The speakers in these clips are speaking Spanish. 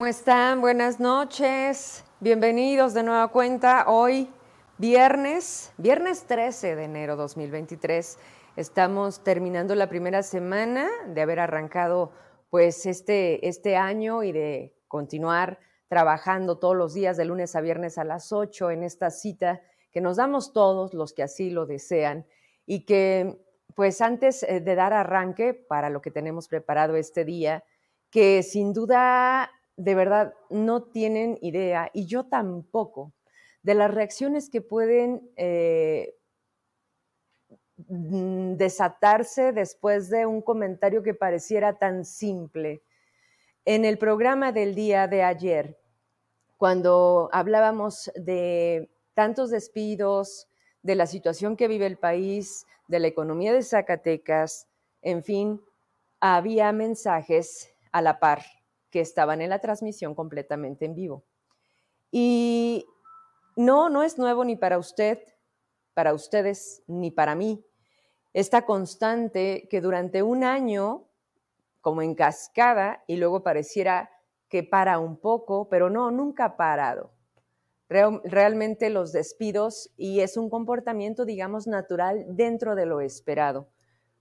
¿Cómo están? Buenas noches. Bienvenidos de nueva cuenta. Hoy, viernes, viernes 13 de enero 2023. Estamos terminando la primera semana de haber arrancado pues este, este año y de continuar trabajando todos los días de lunes a viernes a las 8 en esta cita que nos damos todos los que así lo desean y que pues antes eh, de dar arranque para lo que tenemos preparado este día, que sin duda de verdad no tienen idea, y yo tampoco, de las reacciones que pueden eh, mm, desatarse después de un comentario que pareciera tan simple. En el programa del día de ayer, cuando hablábamos de tantos despidos, de la situación que vive el país, de la economía de Zacatecas, en fin, había mensajes a la par que estaban en la transmisión completamente en vivo. Y no, no es nuevo ni para usted, para ustedes, ni para mí. Esta constante que durante un año, como en cascada, y luego pareciera que para un poco, pero no, nunca ha parado. realmente los despidos y es un comportamiento, digamos, natural dentro de lo esperado,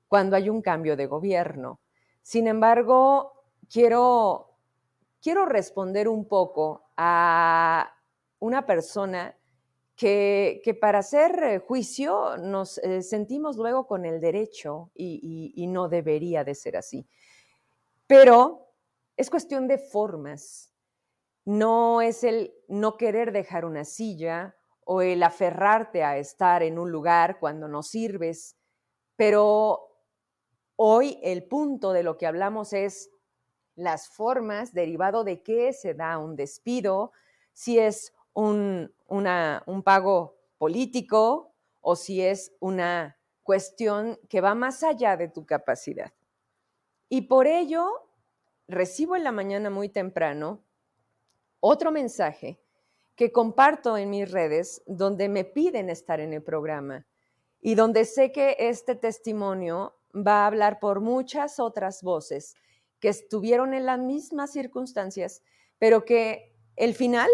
cuando hay un cambio de gobierno. Sin embargo, quiero quiero responder un poco a una persona que, para hacer juicio nos eh, sentimos luego con el derecho y, y no debería de ser así. Pero es cuestión de formas. No es el no querer dejar una silla o el aferrarte a estar en un lugar cuando no sirves, pero hoy el punto de lo que hablamos es las formas derivado de qué se da un despido, si es un, un pago político o si es una cuestión que va más allá de tu capacidad. Y por ello, recibo en la mañana muy temprano otro mensaje que comparto en mis redes donde me piden estar en el programa y donde sé que este testimonio va a hablar por muchas otras voces que estuvieron en las mismas circunstancias, pero que el final,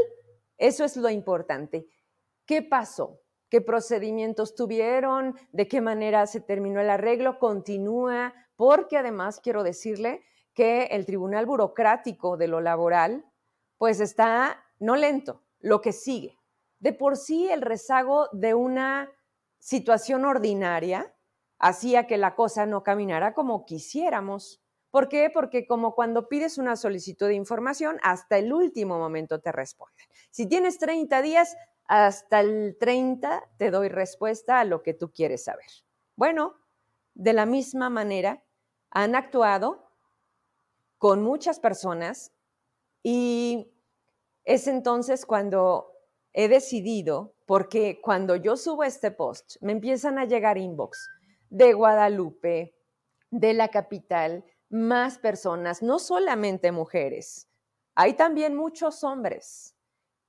eso es lo importante. ¿Qué pasó? ¿Qué procedimientos tuvieron? ¿De qué manera se terminó el arreglo? Continúa, porque además quiero decirle que el Tribunal Burocrático de lo Laboral, pues está no lento, lo que sigue. De por sí el rezago de una situación ordinaria hacía que la cosa no caminara como quisiéramos. ¿Por qué? Porque como cuando pides una solicitud de información, hasta el último momento te responden. Si tienes 30 días, hasta el 30 te doy respuesta a lo que tú quieres saber. Bueno, de la misma manera, han actuado con muchas personas y es entonces cuando he decidido, porque cuando yo subo este post, me empiezan a llegar inbox de Guadalupe, de la capital, más personas, no solamente mujeres, hay también muchos hombres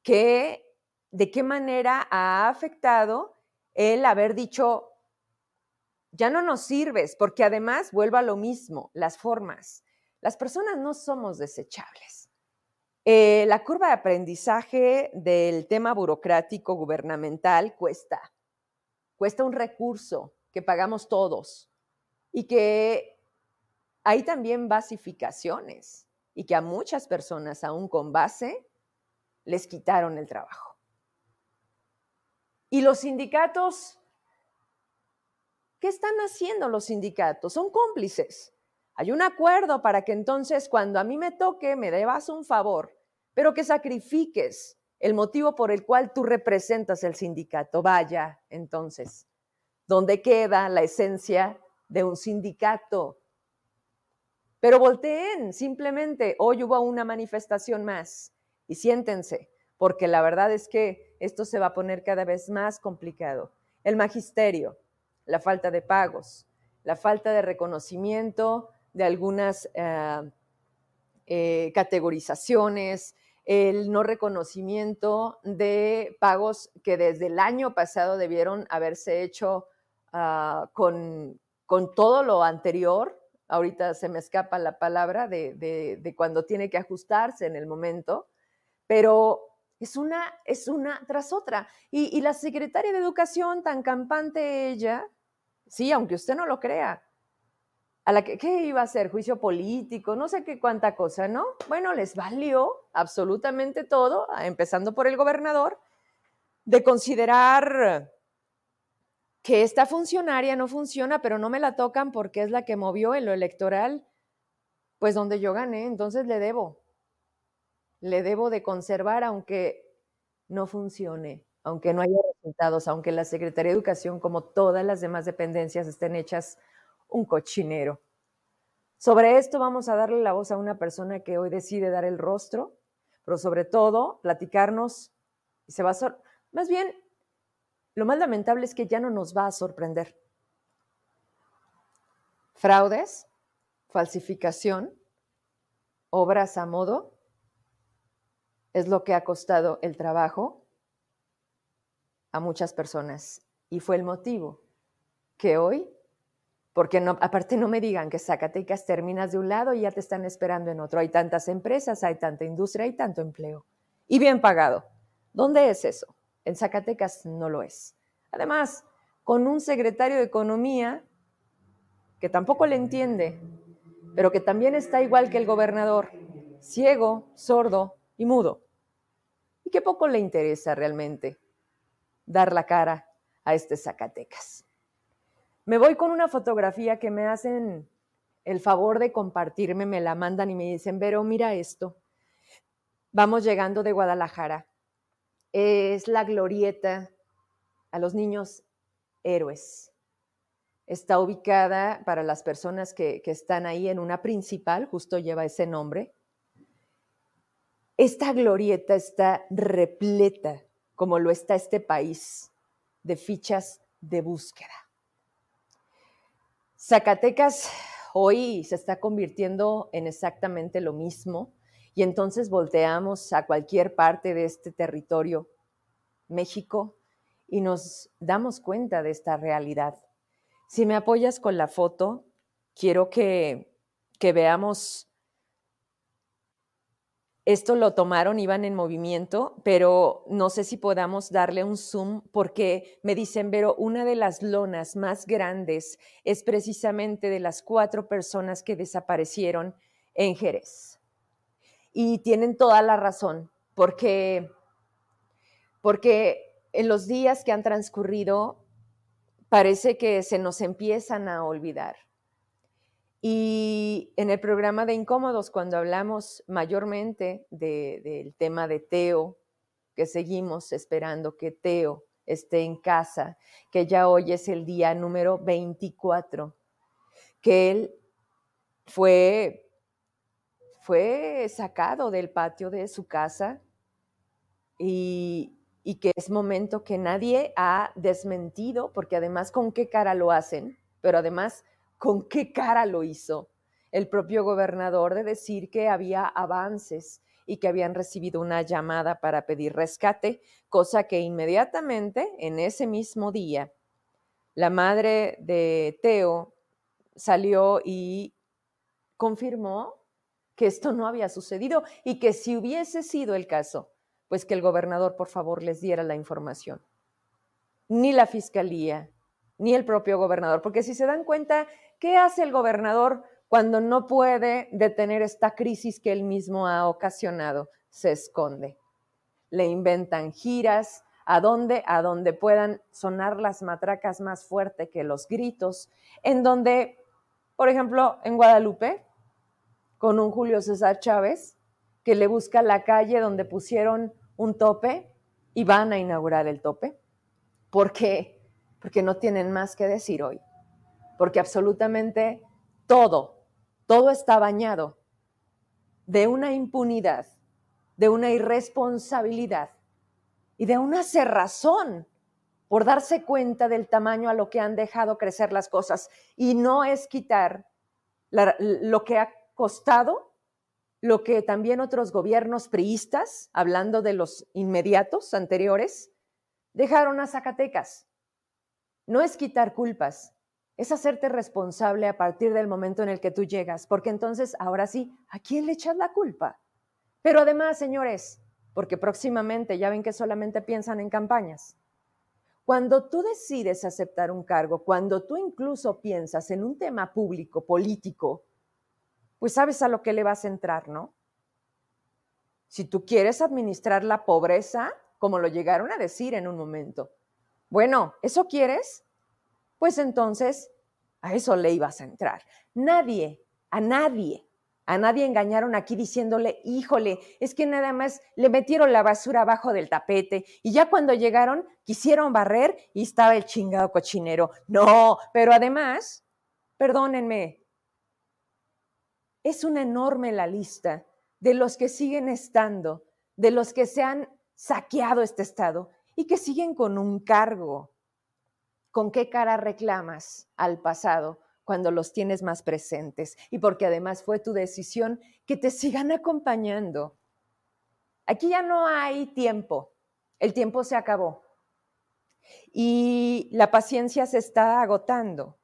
que de qué manera ha afectado el haber dicho, ya no nos sirves, porque además vuelvo a lo mismo, las formas. Las personas no somos desechables. Eh, la curva de aprendizaje del tema burocrático gubernamental cuesta, cuesta un recurso que pagamos todos y que hay también basificaciones y que a muchas personas, aún con base, les quitaron el trabajo. Y los sindicatos, ¿qué están haciendo los sindicatos? Son cómplices. Hay un acuerdo para que entonces cuando a mí me toque me debas un favor, pero que sacrifiques el motivo por el cual tú representas el sindicato. Vaya, entonces, ¿dónde queda la esencia de un sindicato? Pero volteen, simplemente, hoy hubo una manifestación más y siéntense, porque la verdad es que esto se va a poner cada vez más complicado. El magisterio, la falta de pagos, la falta de reconocimiento de algunas eh, eh, categorizaciones, el no reconocimiento de pagos que desde el año pasado debieron haberse hecho ah, con, con todo lo anterior ahorita se me escapa la palabra de, de, cuando tiene que ajustarse en el momento, pero es una, es una tras otra. Y, y, la secretaria de Educación, tan campante ella, sí, aunque usted no lo crea, a la que, ¿qué iba a hacer? Juicio político, no sé qué cuánta cosa, ¿no? Bueno, les valió absolutamente todo, empezando por el gobernador, de considerar que esta funcionaria no funciona, pero no me la tocan porque es la que movió en lo electoral, pues donde yo gané, entonces le debo, le debo de conservar aunque no funcione, aunque no haya resultados, aunque la Secretaría de Educación, como todas las demás dependencias, estén hechas un cochinero. Sobre esto vamos a darle la voz a una persona que hoy decide dar el rostro, pero sobre todo platicarnos, y se va a... Más bien, lo más lamentable es que ya no nos va a sorprender. Fraudes, falsificación, obras a modo, es lo que ha costado el trabajo a muchas personas. Y fue el motivo que hoy, porque aparte no me digan que Zacatecas terminas de un lado y ya te están esperando en otro. Hay tantas empresas, hay tanta industria, hay tanto empleo. Y bien pagado. ¿Dónde es eso? En Zacatecas no lo es. Además, con un secretario de Economía que tampoco le entiende, pero que también está igual que el gobernador, ciego, sordo y mudo. Y que poco le interesa realmente dar la cara a este Zacatecas. Me voy con una fotografía que me hacen el favor de compartirme, me la mandan y me dicen, Vero, mira esto. Vamos llegando de Guadalajara es la glorieta a los niños héroes. Está ubicada para las personas que, están ahí en una principal, justo lleva ese nombre. Esta glorieta está repleta, como lo está este país, de fichas de búsqueda. Zacatecas hoy se está convirtiendo en exactamente lo mismo y entonces volteamos a cualquier parte de este territorio, México, y nos damos cuenta de esta realidad. Si me apoyas con la foto, quiero que, que veamos, esto lo tomaron, iban en movimiento, pero no sé si podamos darle un zoom porque me dicen, pero una de las lonas más grandes es precisamente de las cuatro personas que desaparecieron en Jerez y tienen toda la razón, porque, porque en los días que han transcurrido parece que se nos empiezan a olvidar. Y en el programa de Incómodos, cuando hablamos mayormente del tema de Teo, que seguimos esperando que Teo esté en casa, que ya hoy es el día número 24, que él fue fue sacado del patio de su casa y, que es momento que nadie ha desmentido, porque además con qué cara lo hacen, pero además con qué cara lo hizo el propio gobernador de decir que había avances y que habían recibido una llamada para pedir rescate, cosa que inmediatamente en ese mismo día la madre de Teo salió y confirmó que esto no había sucedido y que si hubiese sido el caso, pues que el gobernador por favor les diera la información. Ni la fiscalía, ni el propio gobernador, porque si se dan cuenta, ¿qué hace el gobernador cuando no puede detener esta crisis que él mismo ha ocasionado? Se esconde. Le inventan giras, a donde a donde puedan sonar las matracas más fuerte que los gritos, en donde, por ejemplo, en Guadalupe, con un Julio César Chávez que le busca la calle donde pusieron un tope y van a inaugurar el tope. ¿Por qué? Porque no tienen más que decir hoy. Porque absolutamente todo, todo está bañado de una impunidad, de una irresponsabilidad y de una cerrazón por darse cuenta del tamaño a lo que han dejado crecer las cosas. Y no es quitar lo que ha costado lo que también otros gobiernos priistas, hablando de los inmediatos anteriores, dejaron a Zacatecas. No es quitar culpas, es hacerte responsable a partir del momento en el que tú llegas, porque entonces, ahora sí, ¿a quién le echas la culpa? Pero además, señores, porque próximamente ya ven que solamente piensan en campañas. Cuando tú decides aceptar un cargo, cuando tú incluso piensas en un tema público, político, pues sabes a lo que le vas a entrar, ¿no? Si tú quieres administrar la pobreza, como lo llegaron a decir en un momento, bueno, ¿eso quieres? Pues entonces a eso le ibas a entrar. Nadie, a nadie, a nadie engañaron aquí diciéndole, híjole, es que nada más le metieron la basura abajo del tapete y ya cuando llegaron quisieron barrer y estaba el chingado cochinero. No, pero además, perdónenme, es una enorme la lista de los que siguen estando, de los que se han saqueado este estado y que siguen con un cargo. ¿Con qué cara reclamas al pasado cuando los tienes más presentes? Y porque además fue tu decisión que te sigan acompañando. Aquí ya no hay tiempo, el tiempo se acabó y la paciencia se está agotando.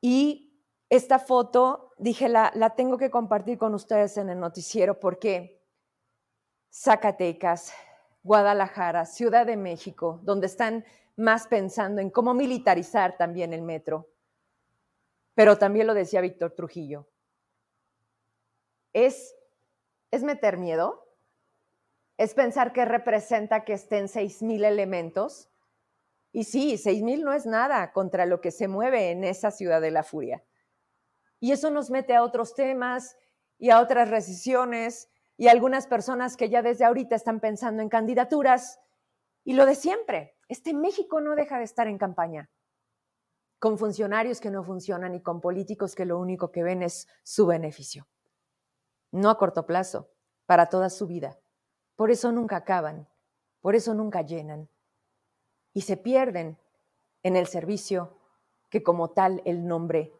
Y esta foto, dije, la, la tengo que compartir con ustedes en el noticiero porque Zacatecas, Guadalajara, Ciudad de México, donde están más pensando en cómo militarizar también el metro. Pero también lo decía Víctor Trujillo. Es, es meter miedo, es pensar que representa que estén 6.000 elementos. Y sí, 6.000 no es nada contra lo que se mueve en esa ciudad de la furia. Y eso nos mete a otros temas y a otras decisiones y algunas personas que ya desde ahorita están pensando en candidaturas. Y lo de siempre, este México no deja de estar en campaña, con funcionarios que no funcionan y con políticos que lo único que ven es su beneficio. No a corto plazo, para toda su vida. Por eso nunca acaban, por eso nunca llenan. Y se pierden en el servicio que como tal el nombre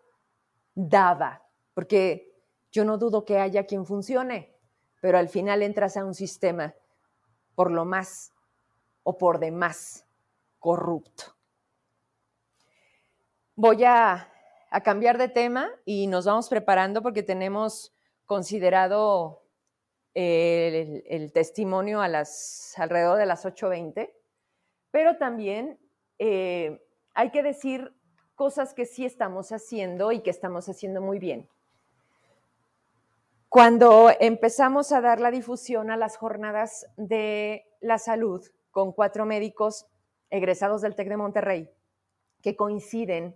daba, porque yo no dudo que haya quien funcione, pero al final entras a un sistema por lo más o por demás corrupto. Voy a, cambiar de tema y nos vamos preparando porque tenemos considerado el, testimonio a las, alrededor de las 8.20, pero también eh, hay que decir cosas que sí estamos haciendo y que estamos haciendo muy bien. Cuando empezamos a dar la difusión a las jornadas de la salud con cuatro médicos egresados del TEC de Monterrey, que coinciden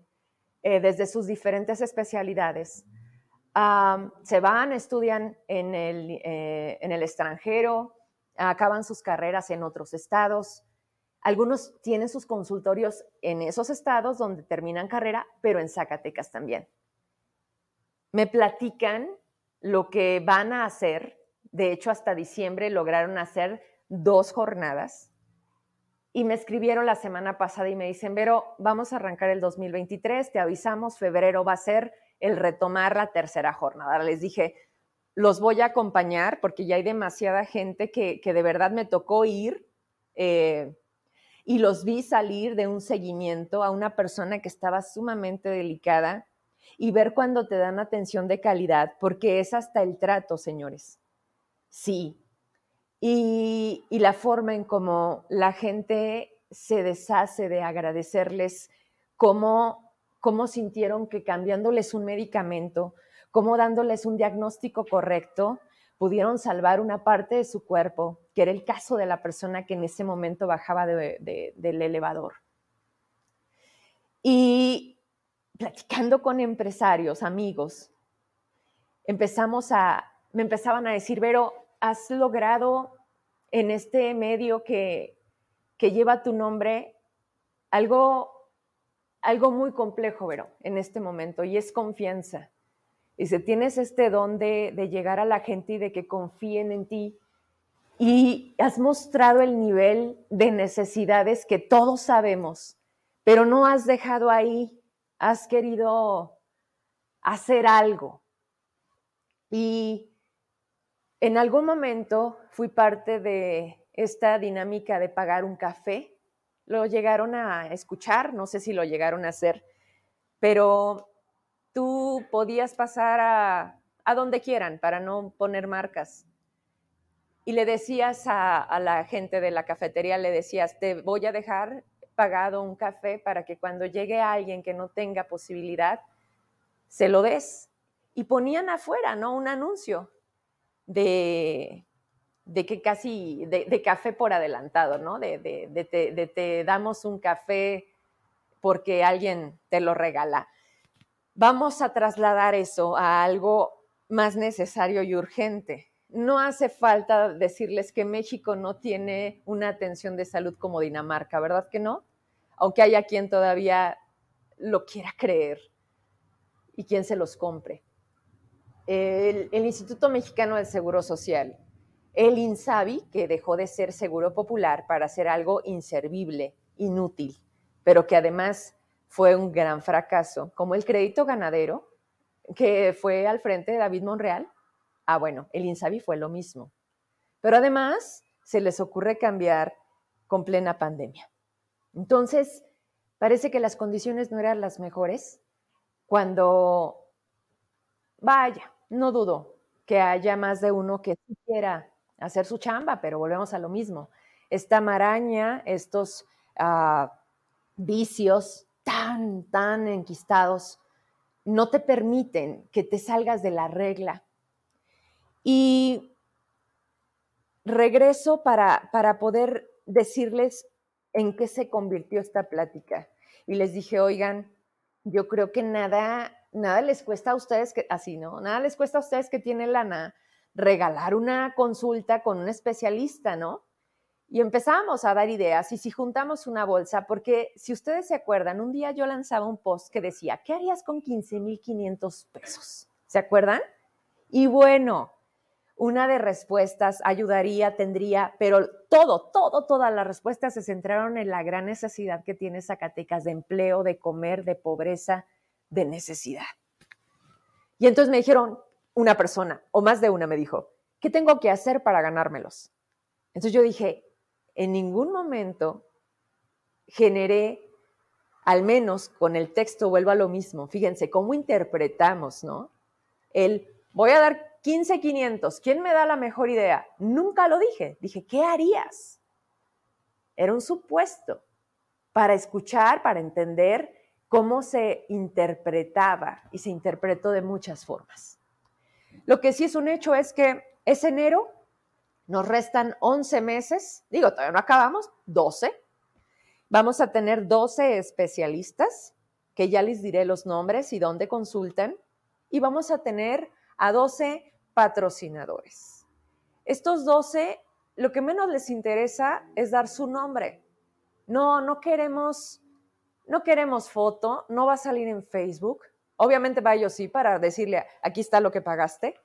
eh, desde sus diferentes especialidades, se van, estudian en el, eh, en el extranjero, acaban sus carreras en otros estados. Algunos tienen sus consultorios en esos estados donde terminan carrera, pero en Zacatecas también. Me platican lo que van a hacer. De hecho, hasta diciembre lograron hacer dos jornadas. Y me escribieron la semana pasada y me dicen, Vero, vamos a arrancar el 2023, te avisamos, febrero va a ser el retomar la tercera jornada. Les dije, los voy a acompañar porque ya hay demasiada gente que, de verdad me tocó ir eh, y los vi salir de un seguimiento a una persona que estaba sumamente delicada y ver cuando te dan atención de calidad, porque es hasta el trato, señores. Sí. Y, la forma en cómo la gente se deshace de agradecerles, cómo, cómo sintieron que cambiándoles un medicamento, cómo dándoles un diagnóstico correcto, pudieron salvar una parte de su cuerpo, que era el caso de la persona que en ese momento bajaba del elevador. Y, platicando con empresarios, amigos, empezamos a, me empezaban a decir, Vero, has logrado en este medio que, lleva tu nombre algo, algo muy complejo, Vero, en este momento, y es confianza. Dice, tienes este don de, de llegar a la gente y de que confíen en ti. Y has mostrado el nivel de necesidades que todos sabemos, pero no has dejado ahí has querido hacer algo. Y en algún momento fui parte de esta dinámica de pagar un café. Lo llegaron a escuchar, no sé si lo llegaron a hacer. pero tú podías pasar a, a donde quieran para no poner marcas. Y le decías a, a la gente de la cafetería, le decías, te voy a dejar pagado un café para que cuando llegue alguien que no tenga posibilidad, se lo des. Y ponían afuera, ¿no? Un anuncio de, de que casi, de, café por adelantado, ¿no? De, de, te, te damos un café porque alguien te lo regala. Vamos a trasladar eso a algo más necesario y urgente. No hace falta decirles que México no tiene una atención de salud como Dinamarca, ¿verdad que no? Aunque haya quien todavía lo quiera creer y quien se los compre. El, Instituto Mexicano del Seguro Social, el INSABI, que dejó de ser seguro popular para ser algo inservible, inútil, pero que además fue un gran fracaso, como el crédito ganadero, que fue al frente de David Monreal. Ah, bueno, el INSABI fue lo mismo. Pero además se les ocurre cambiar con plena pandemia. Entonces, parece que las condiciones no eran las mejores cuando, vaya, no dudo que haya más de uno que quiera hacer su chamba, pero volvemos a lo mismo. Esta maraña, estos ah, vicios tan, tan enquistados, no te permiten que te salgas de la regla. Y regreso para, para poder decirles en qué se convirtió esta plática. Y les dije, oigan, yo creo que nada, nada les cuesta a ustedes que, así, ¿no? Nada les cuesta a ustedes que tienen lana regalar una consulta con un especialista, ¿no? Y empezamos a dar ideas y si juntamos una bolsa, porque si ustedes se acuerdan, un día yo lanzaba un post que decía, ¿qué harías con 15.500 pesos? ¿Se acuerdan? Y bueno, una de respuestas ayudaría, tendría, pero todo, todo, todas las respuestas se centraron en la gran necesidad que tiene Zacatecas de empleo, de comer, de pobreza, de necesidad. Y entonces me dijeron, una persona, o más de una me dijo, ¿qué tengo que hacer para ganármelos? Entonces yo dije, en ningún momento generé, al menos con el texto vuelvo a lo mismo, fíjense, cómo interpretamos, ¿no? El, voy a dar 15,500. ¿Quién me da la mejor idea? Nunca lo dije. Dije, ¿qué harías? Era un supuesto para escuchar, para entender cómo se interpretaba y se interpretó de muchas formas. Lo que sí es un hecho es que es enero, nos restan 11 meses, digo, todavía no acabamos, 12. Vamos a tener 12 especialistas, que ya les diré los nombres y dónde consultan, y vamos a tener a 12 patrocinadores. Estos 12, lo que menos les interesa es dar su nombre. No, no queremos, no queremos foto, no va a salir en Facebook. Obviamente va ellos sí para decirle, aquí está lo que pagaste.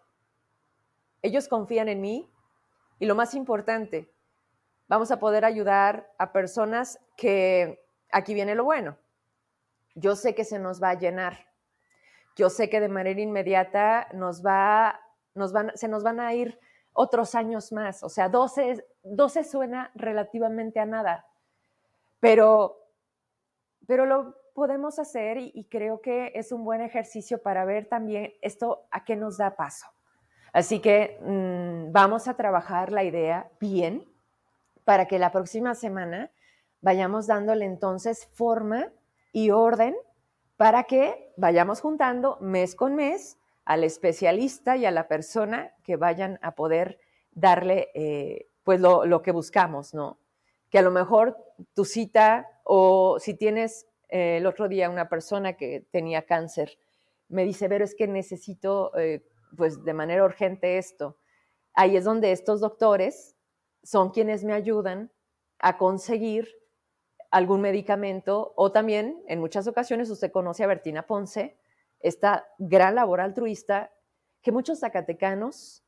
Ellos confían en mí y lo más importante, vamos a poder ayudar a personas que, aquí viene lo bueno, yo sé que se nos va a llenar. Yo sé que de manera inmediata nos va se nos van a ir otros años más. O sea, 12, 12 suena relativamente a nada, pero, pero lo podemos hacer y, creo que es un buen ejercicio para ver también esto a qué nos da paso. Así que mm, vamos a trabajar la idea bien para que la próxima semana vayamos dándole entonces forma y orden para que vayamos juntando mes con mes al especialista y a la persona que vayan a poder darle eh, pues lo, que buscamos, ¿no? Que a lo mejor tu cita o si tienes eh, el otro día una persona que tenía cáncer, me dice, pero es que necesito eh, pues de manera urgente esto. Ahí es donde estos doctores son quienes me ayudan a conseguir algún medicamento o también en muchas ocasiones usted conoce a Bertina Ponce, esta gran labor altruista que muchos zacatecanos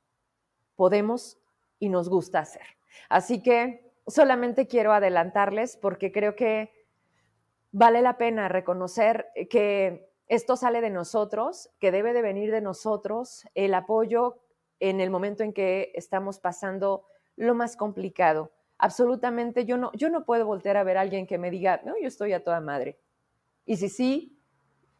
podemos y nos gusta hacer. Así que solamente quiero adelantarles porque creo que vale la pena reconocer que esto sale de nosotros, que debe de venir de nosotros el apoyo en el momento en que estamos pasando lo más complicado. Absolutamente, yo no, yo no puedo voltear a ver a alguien que me diga, no, yo estoy a toda madre. Y si sí,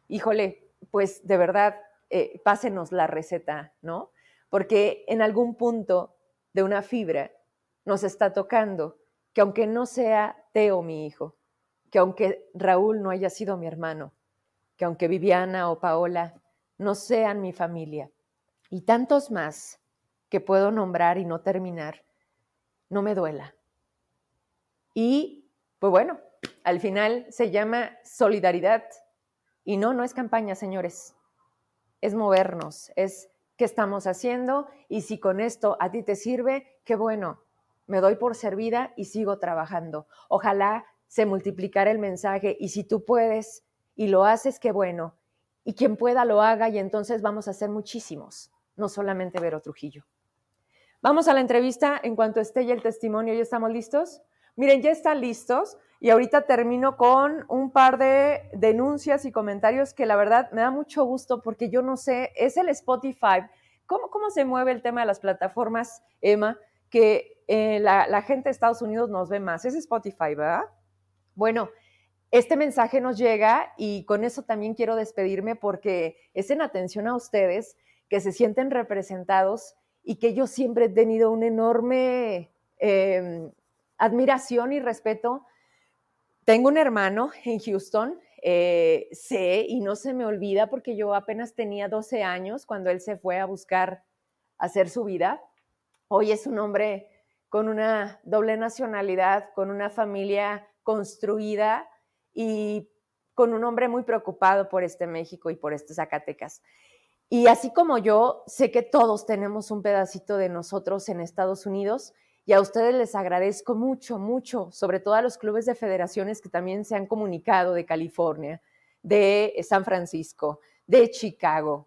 híjole, pues de verdad, eh, pásenos la receta, ¿no? Porque en algún punto de una fibra nos está tocando que aunque no sea Teo mi hijo, que aunque Raúl no haya sido mi hermano, que aunque Viviana o Paola no sean mi familia, y tantos más que puedo nombrar y no terminar, no me duela. Y, pues bueno, al final se llama solidaridad. Y no, no es campaña, señores. Es movernos, es qué estamos haciendo y si con esto a ti te sirve, qué bueno, me doy por servida y sigo trabajando. Ojalá se multiplicara el mensaje y si tú puedes y lo haces, qué bueno. Y quien pueda lo haga y entonces vamos a ser muchísimos, no solamente Vero Trujillo. Vamos a la entrevista en cuanto esté ya el testimonio. ¿Ya estamos listos? Miren, ya están listos y ahorita termino con un par de denuncias y comentarios que la verdad me da mucho gusto porque yo no sé, es el Spotify. ¿Cómo, cómo se mueve el tema de las plataformas, Emma? Que eh, la, la gente de Estados Unidos nos ve más. Es Spotify, ¿verdad? Bueno, este mensaje nos llega y con eso también quiero despedirme porque es en atención a ustedes que se sienten representados y que yo siempre he tenido un enorme eh, admiración y respeto. Tengo un hermano en Houston, eh, sé y no se me olvida porque yo apenas tenía 12 años cuando él se fue a buscar hacer su vida. Hoy es un hombre con una doble nacionalidad, con una familia construida y con un hombre muy preocupado por este México y por este Zacatecas. Y así como yo, sé que todos tenemos un pedacito de nosotros en Estados Unidos y a ustedes les agradezco mucho, mucho, sobre todo a los clubes de federaciones que también se han comunicado de California, de San Francisco, de Chicago,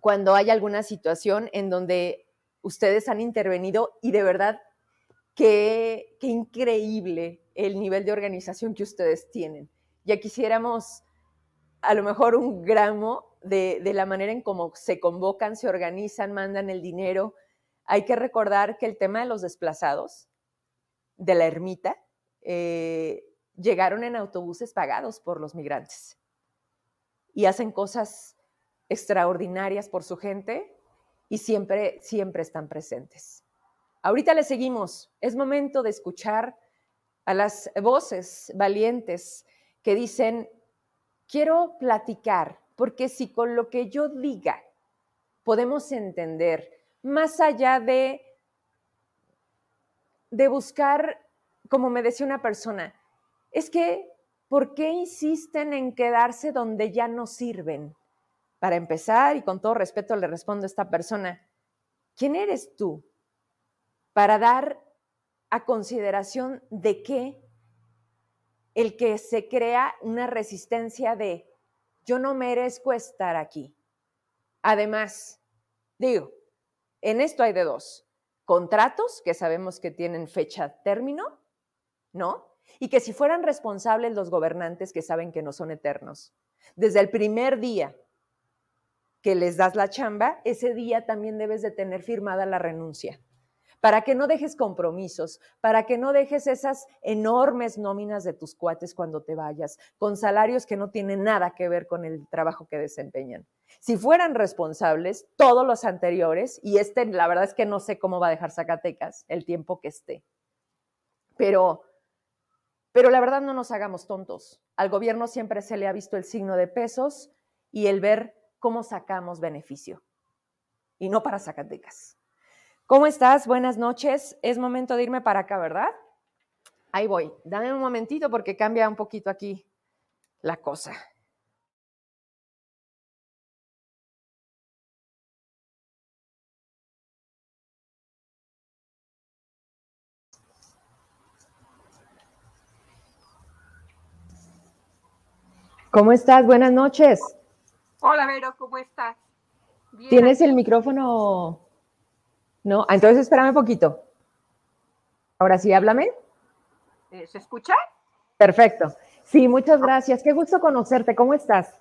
cuando hay alguna situación en donde ustedes han intervenido y de verdad, qué, qué increíble el nivel de organización que ustedes tienen. Ya quisiéramos a lo mejor un gramo de, de la manera en cómo se convocan, se organizan, mandan el dinero, hay que recordar que el tema de los desplazados de la ermita eh, llegaron en autobuses pagados por los migrantes y hacen cosas extraordinarias por su gente y siempre, siempre están presentes. Ahorita le seguimos. Es momento de escuchar a las voces valientes que dicen, quiero platicar, porque si con lo que yo diga podemos entender más allá de, de buscar, como me decía una persona, es que, ¿por qué insisten en quedarse donde ya no sirven? Para empezar, y con todo respeto le respondo a esta persona, ¿quién eres tú para dar a consideración de qué el que se crea una resistencia de yo no merezco estar aquí? Además, digo, en esto hay de dos. Contratos que sabemos que tienen fecha término, ¿no? Y que si fueran responsables los gobernantes que saben que no son eternos, desde el primer día que les das la chamba, ese día también debes de tener firmada la renuncia para que no dejes compromisos, para que no dejes esas enormes nóminas de tus cuates cuando te vayas, con salarios que no tienen nada que ver con el trabajo que desempeñan. Si fueran responsables todos los anteriores, y este la verdad es que no sé cómo va a dejar Zacatecas el tiempo que esté, pero, pero la verdad no nos hagamos tontos. Al gobierno siempre se le ha visto el signo de pesos y el ver cómo sacamos beneficio, y no para Zacatecas. ¿Cómo estás? Buenas noches. Es momento de irme para acá, ¿verdad? Ahí voy. Dame un momentito porque cambia un poquito aquí la cosa. ¿Cómo estás? Buenas noches. Hola, Vero, ¿cómo estás? ¿Tienes el micrófono no, ah, entonces espérame un poquito. Ahora sí, háblame. Eh, ¿Se escucha? Perfecto. Sí, muchas gracias. Qué gusto conocerte. ¿Cómo estás?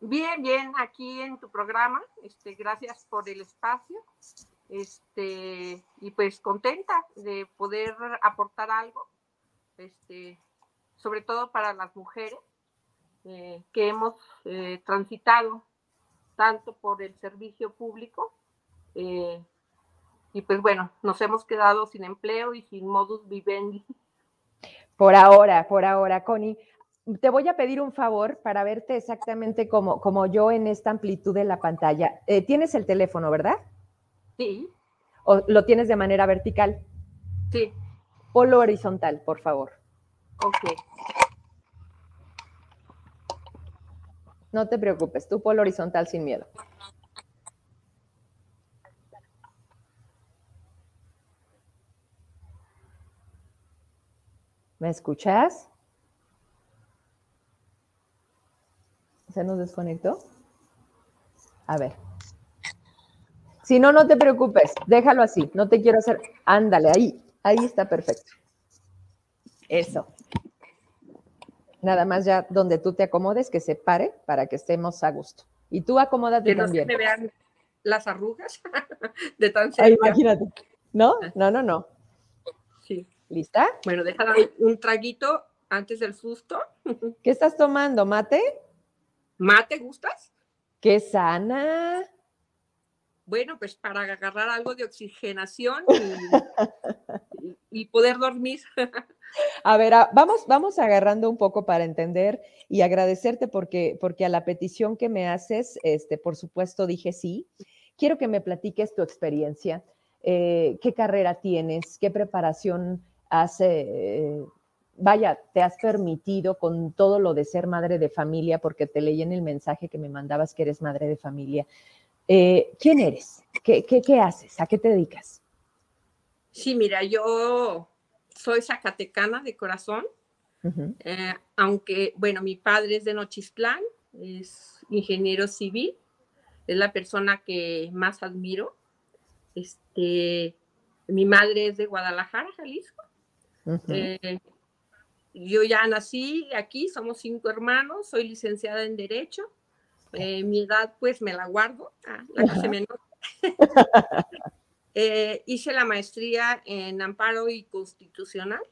Bien, bien, aquí en tu programa. Este, gracias por el espacio. Este, y pues contenta de poder aportar algo, este, sobre todo para las mujeres, eh, que hemos eh, transitado tanto por el servicio público y pues bueno, nos hemos quedado sin empleo y sin modus vivendi. Por ahora, por ahora, Connie. Te voy a pedir un favor para verte exactamente como, como yo en esta amplitud de la pantalla. tienes el teléfono, ¿verdad? Sí. ¿O lo tienes de manera vertical? Sí. Polo horizontal, por favor. Ok. No te preocupes, tú polo horizontal sin miedo. ¿Me escuchas? ¿Se nos desconectó? A ver. Si no, no te preocupes, déjalo así, no te quiero hacer. Ándale, ahí, ahí está perfecto. Eso. Nada más ya donde tú te acomodes, que se pare para que estemos a gusto. Y tú acomódate que no también. Se vean las arrugas de tan cerca. imagínate. ¿No? No, no, no. Sí. ¿Lista? Bueno, déjame un traguito antes del susto. ¿Qué estás tomando? ¿Mate? ¿Mate gustas? ¡Qué sana! Bueno, pues para agarrar algo de oxigenación y, poder dormir. A ver, vamos, vamos agarrando un poco para entender y agradecerte porque, porque a la petición que me haces, este, por supuesto dije sí. Quiero que me platiques tu experiencia, eh, qué carrera tienes, qué preparación has, eh, vaya, te has permitido con todo lo de ser madre de familia, porque te leí en el mensaje que me mandabas que eres madre de familia. Eh, ¿Quién eres? ¿Qué, ¿Qué, haces? ¿A qué te dedicas? Sí, mira, yo soy zacatecana de corazón, eh, aunque, bueno, mi padre es de Nochistlán, es ingeniero civil, es la persona que más admiro. Este, mi madre es de Guadalajara, Jalisco. Eh, yo ya nací aquí, somos cinco hermanos, soy licenciada en Derecho. Eh, mi edad, pues me la guardo, ah, la que se me eh, hice la maestría en Amparo y Constitucional.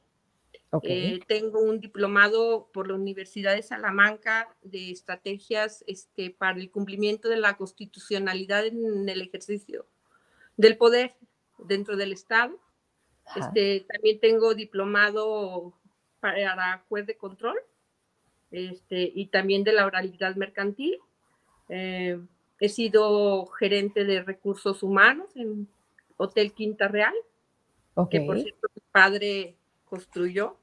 Eh, tengo un diplomado por la Universidad de Salamanca de estrategias este, para el cumplimiento de la constitucionalidad en el ejercicio del poder dentro del Estado. Este, también tengo diplomado para juez de control este, y también de la oralidad mercantil. Eh, he sido gerente de recursos humanos en Hotel Quinta Real, que por cierto mi padre construyó.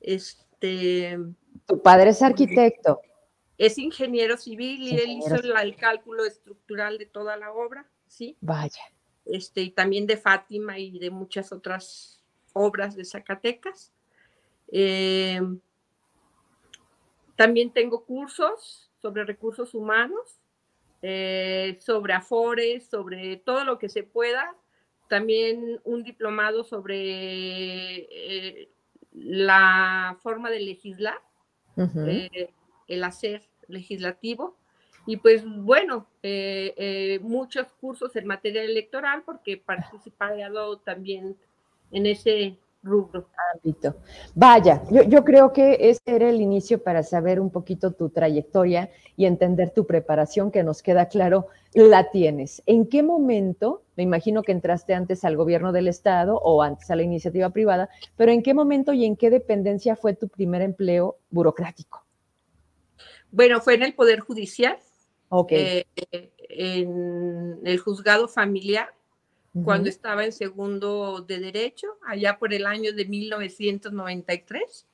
Este, tu padre es arquitecto. Es ingeniero civil y él hizo el, cálculo estructural de toda la obra, ¿sí? Vaya. Este, y también de Fátima y de muchas otras obras de Zacatecas. Eh, también tengo cursos sobre recursos humanos, eh, sobre afores, sobre todo lo que se pueda. También un diplomado sobre eh, la forma de legislar, el hacer legislativo. Y pues bueno, muchos cursos en materia electoral porque he participado también en ese rubro. Ámbito. Vaya, yo, yo, creo que ese era el inicio para saber un poquito tu trayectoria y entender tu preparación, que nos queda claro, la tienes. ¿En qué momento, me imagino que entraste antes al gobierno del Estado o antes a la iniciativa privada, pero en qué momento y en qué dependencia fue tu primer empleo burocrático? Bueno, fue en el Poder Judicial, okay. Eh, en el juzgado familiar cuando estaba en segundo de Derecho, allá por el año de 1993,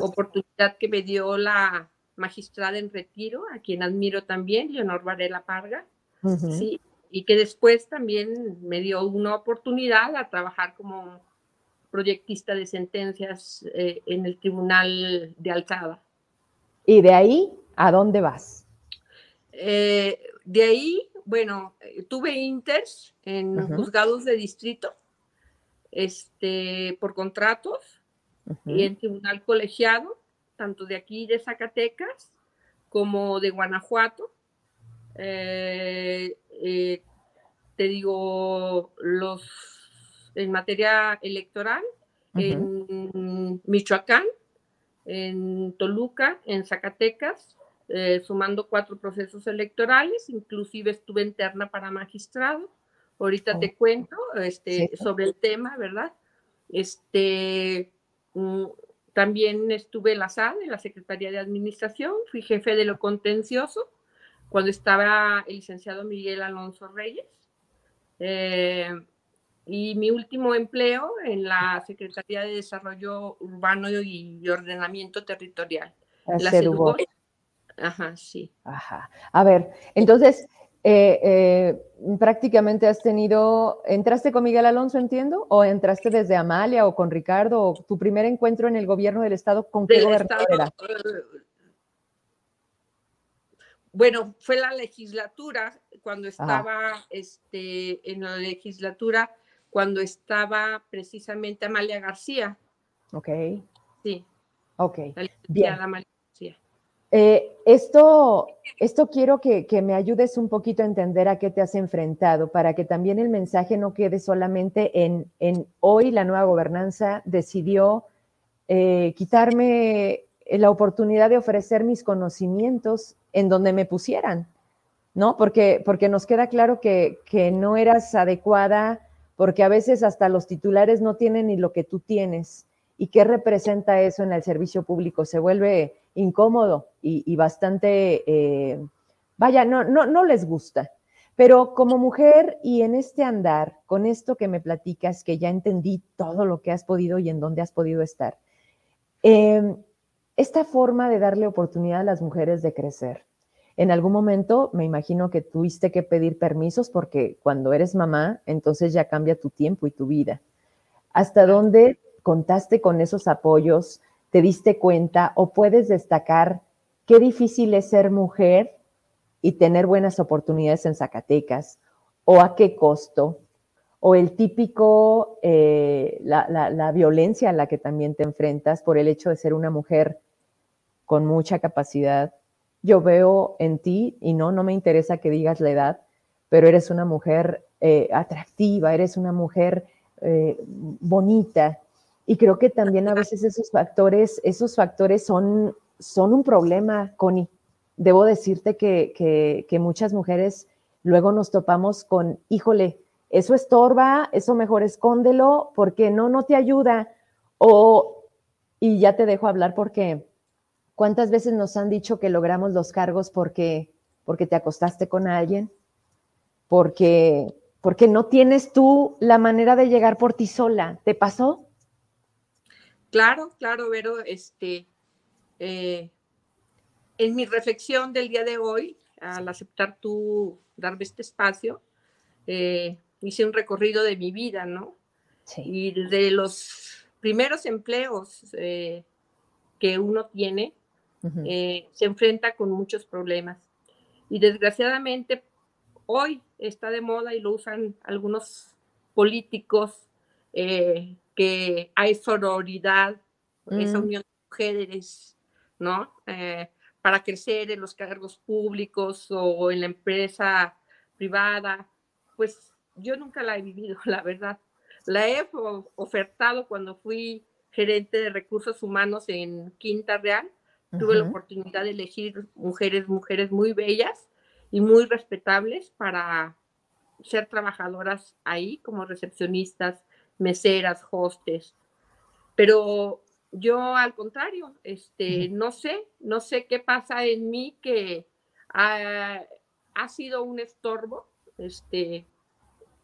oportunidad que me dio la magistrada en retiro, a quien admiro también, Leonor Varela Parga, sí, y que después también me dio una oportunidad a trabajar como proyectista de sentencias eh, en el Tribunal de Alcada. ¿Y de ahí a dónde vas? Eh, de ahí bueno, tuve inters en juzgados de distrito, este, por contratos y en tribunal colegiado, tanto de aquí de Zacatecas como de Guanajuato. Eh, eh, te digo, los en materia electoral, en Michoacán, en Toluca, en Zacatecas, eh, sumando cuatro procesos electorales, inclusive estuve interna para magistrado. Ahorita te oh. cuento este, sobre el tema, ¿verdad? Este, mm, también estuve en la SAD, en la Secretaría de Administración, fui jefe de lo contencioso cuando estaba el licenciado Miguel Alonso Reyes. Eh, y mi último empleo en la Secretaría de Desarrollo Urbano y Ordenamiento Territorial. La Ajá, sí. Ajá. A ver, entonces, eh, eh, prácticamente has tenido, ¿entraste con Miguel Alonso, entiendo? ¿O entraste desde Amalia o con Ricardo? O ¿Tu primer encuentro en el gobierno del Estado con qué gobernador era? Eh, bueno, fue la legislatura, cuando estaba este, en la legislatura, cuando estaba precisamente Amalia García. Ok. Sí. Ok. Bien. Eh, esto, esto quiero que, me ayudes un poquito a entender a qué te has enfrentado, para que también el mensaje no quede solamente en, en hoy la nueva gobernanza decidió eh, quitarme la oportunidad de ofrecer mis conocimientos en donde me pusieran, ¿no? Porque, porque nos queda claro que, que no eras adecuada, porque a veces hasta los titulares no tienen ni lo que tú tienes. ¿Y qué representa eso en el servicio público? Se vuelve incómodo y, bastante, eh, vaya, no, no, no les gusta. Pero como mujer y en este andar, con esto que me platicas, que ya entendí todo lo que has podido y en dónde has podido estar, em, esta forma de darle oportunidad a las mujeres de crecer. En algún momento me imagino que tuviste que pedir permisos porque cuando eres mamá, entonces ya cambia tu tiempo y tu vida. ¿Hasta dónde contaste con esos apoyos? Te diste cuenta o puedes destacar qué difícil es ser mujer y tener buenas oportunidades en Zacatecas o a qué costo o el típico, eh, la, violencia a la que también te enfrentas por el hecho de ser una mujer con mucha capacidad. Yo veo en ti, y no, no me interesa que digas la edad, pero eres una mujer eh, atractiva, eres una mujer eh, bonita, y creo que también a veces esos factores, esos factores son, son un problema, Connie. Debo decirte que, muchas mujeres luego nos topamos con, híjole, eso estorba, eso mejor escóndelo, porque no, no te ayuda. O, y ya te dejo hablar porque, ¿cuántas veces nos han dicho que logramos los cargos porque, porque te acostaste con alguien? Porque, porque no tienes tú la manera de llegar por ti sola. ¿Te pasó? Claro, claro, Vero, este, eh, en mi reflexión del día de hoy, al aceptar tú darme este espacio, eh, hice un recorrido de mi vida, ¿no? Sí. Y desde los primeros empleos eh, que uno tiene, se enfrenta con muchos problemas. Y desgraciadamente hoy está de moda y lo usan algunos políticos que hay sororidad, esa mm. unión de mujeres, ¿no? Eh, para crecer en los cargos públicos o en la empresa privada, pues yo nunca la he vivido, la verdad. La he ofertado cuando fui gerente de recursos humanos en Quinta Real. Tuve la oportunidad de elegir mujeres, mujeres muy bellas y muy respetables para ser trabajadoras ahí como recepcionistas, meseras, hostes. Pero yo al contrario, este, no sé, no sé qué pasa en mí que ha, sido un estorbo, este,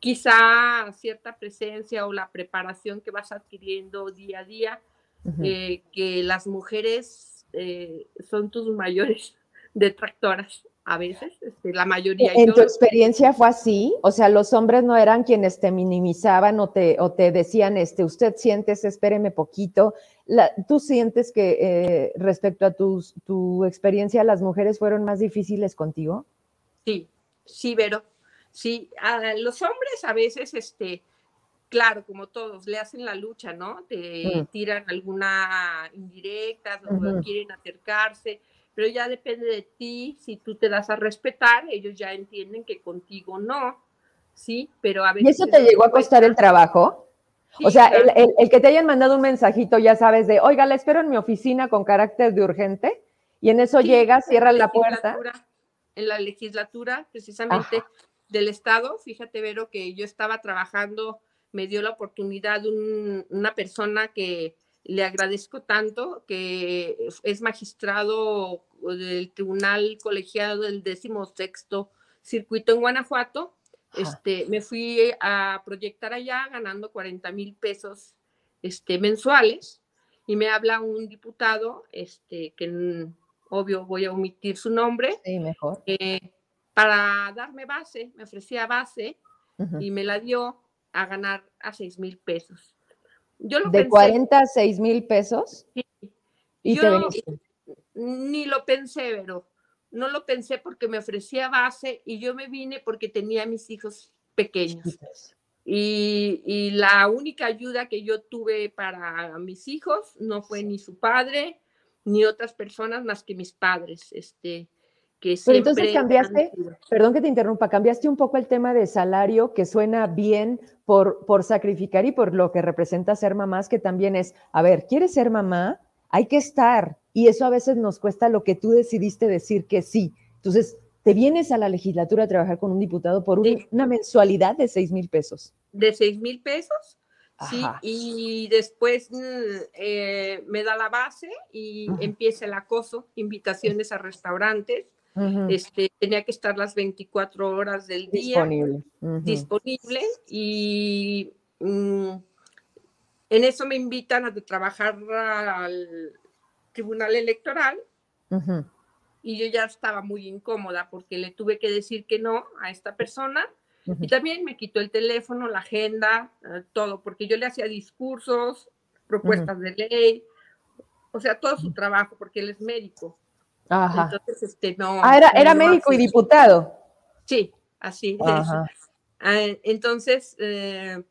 quizá cierta presencia o la preparación que vas adquiriendo día a día, eh, que las mujeres eh, son tus mayores detractoras a veces, este, la mayoría. ¿En tu experiencia fue así? O sea, los hombres no eran quienes te minimizaban o te, o te decían, este, usted sientes, espéreme poquito. ¿Tú sientes que eh, respecto a tus, tu experiencia, las mujeres fueron más difíciles contigo? Sí, sí, Vero. Sí, a los hombres a veces, este, claro, como todos, le hacen la lucha, ¿no? Te mm. tiran alguna indirecta, o quieren acercarse pero ya depende de ti, si tú te das a respetar, ellos ya entienden que contigo no, ¿sí? Pero a veces... ¿Y eso te llegó a costar el trabajo? o sea, el, que te hayan mandado un mensajito, ya sabes, de, oiga, la espero en mi oficina con carácter de urgente, y en eso llega, cierra la puerta. En la legislatura, precisamente del Estado, fíjate, Vero, que yo estaba trabajando, me dio la oportunidad una persona que le agradezco tanto, que es magistrado del Tribunal Colegiado del 16 Circuito en Guanajuato, este, me fui a proyectar allá ganando 40 mil pesos este, mensuales. Y me habla un diputado, este, que obvio voy a omitir su nombre, mejor. Eh, para darme base, me ofrecía base y me la dio a ganar a 6 mil pesos. Yo lo ¿De 40 a 6 mil pesos? Sí. ¿Y yo ni lo pensé, pero no lo pensé porque me ofrecía base y yo me vine porque tenía mis hijos pequeños. Y, la única ayuda que yo tuve para mis hijos no fue ni su padre ni otras personas más que mis padres. Este, que Pero entonces cambiaste, perdón que te interrumpa, cambiaste un poco el tema de salario que suena bien por, por sacrificar y por lo que representa ser mamás, que también es, a ver, ¿quieres ser mamá? Hay que estar, y eso a veces nos cuesta lo que tú decidiste decir que sí. Entonces, te vienes a la legislatura a trabajar con un diputado por una mensualidad de 6 mil pesos. De 6 mil pesos, sí, y después mm, eh, me da la base y empieza el acoso, invitaciones a restaurantes. Este, tenía que estar las 24 horas del día disponible, disponible y mm, en eso me invitan a trabajar al, Tribunal Electoral. Y yo ya estaba muy incómoda porque le tuve que decir que no a esta persona. Y también me quitó el teléfono, la agenda, eh, todo, porque yo le hacía discursos, propuestas de ley, o sea, todo su trabajo, porque él es médico. Entonces, este, no. Ah, era, médico y diputado. Sí, así. Ah, entonces, eh,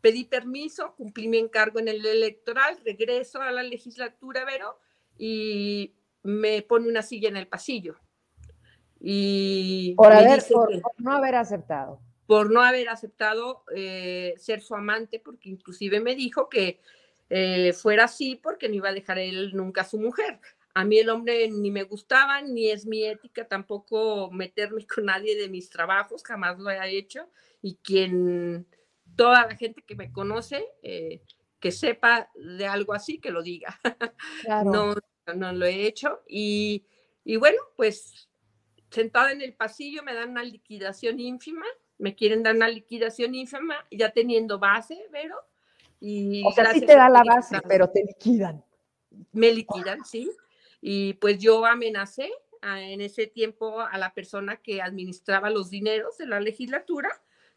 pedí permiso, cumplí mi encargo en el electoral, regreso a la legislatura, Vero, y me pone una silla en el pasillo. Y por, no haber aceptado. Por no haber aceptado eh, ser su amante, porque inclusive me dijo que eh, fuera así porque no iba a dejar él nunca a su mujer. A mí el hombre ni me gustaba, ni es mi ética tampoco meterme con nadie de mis trabajos, jamás lo he hecho. Y quien, toda la gente que me conoce, eh, que sepa de algo así, que lo diga. Claro. No, no lo he hecho. Y, bueno, pues sentada en el pasillo me dan una liquidación ínfima, me quieren dar una liquidación ínfima, ya teniendo base, pero... Y o sea, sí te da la base, pero te liquidan. Me liquidan, sí. Y pues yo amenacé en ese tiempo a la persona que administraba los dineros de la legislatura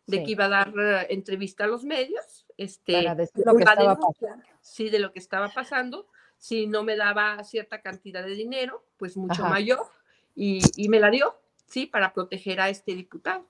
de que iba a dar eh, entrevista a los medios, este, Para decir lo que estaba pasando. sí, de lo que estaba pasando, si no me daba cierta cantidad de dinero, pues mucho mayor, y, me la dio, sí, para proteger a este diputado.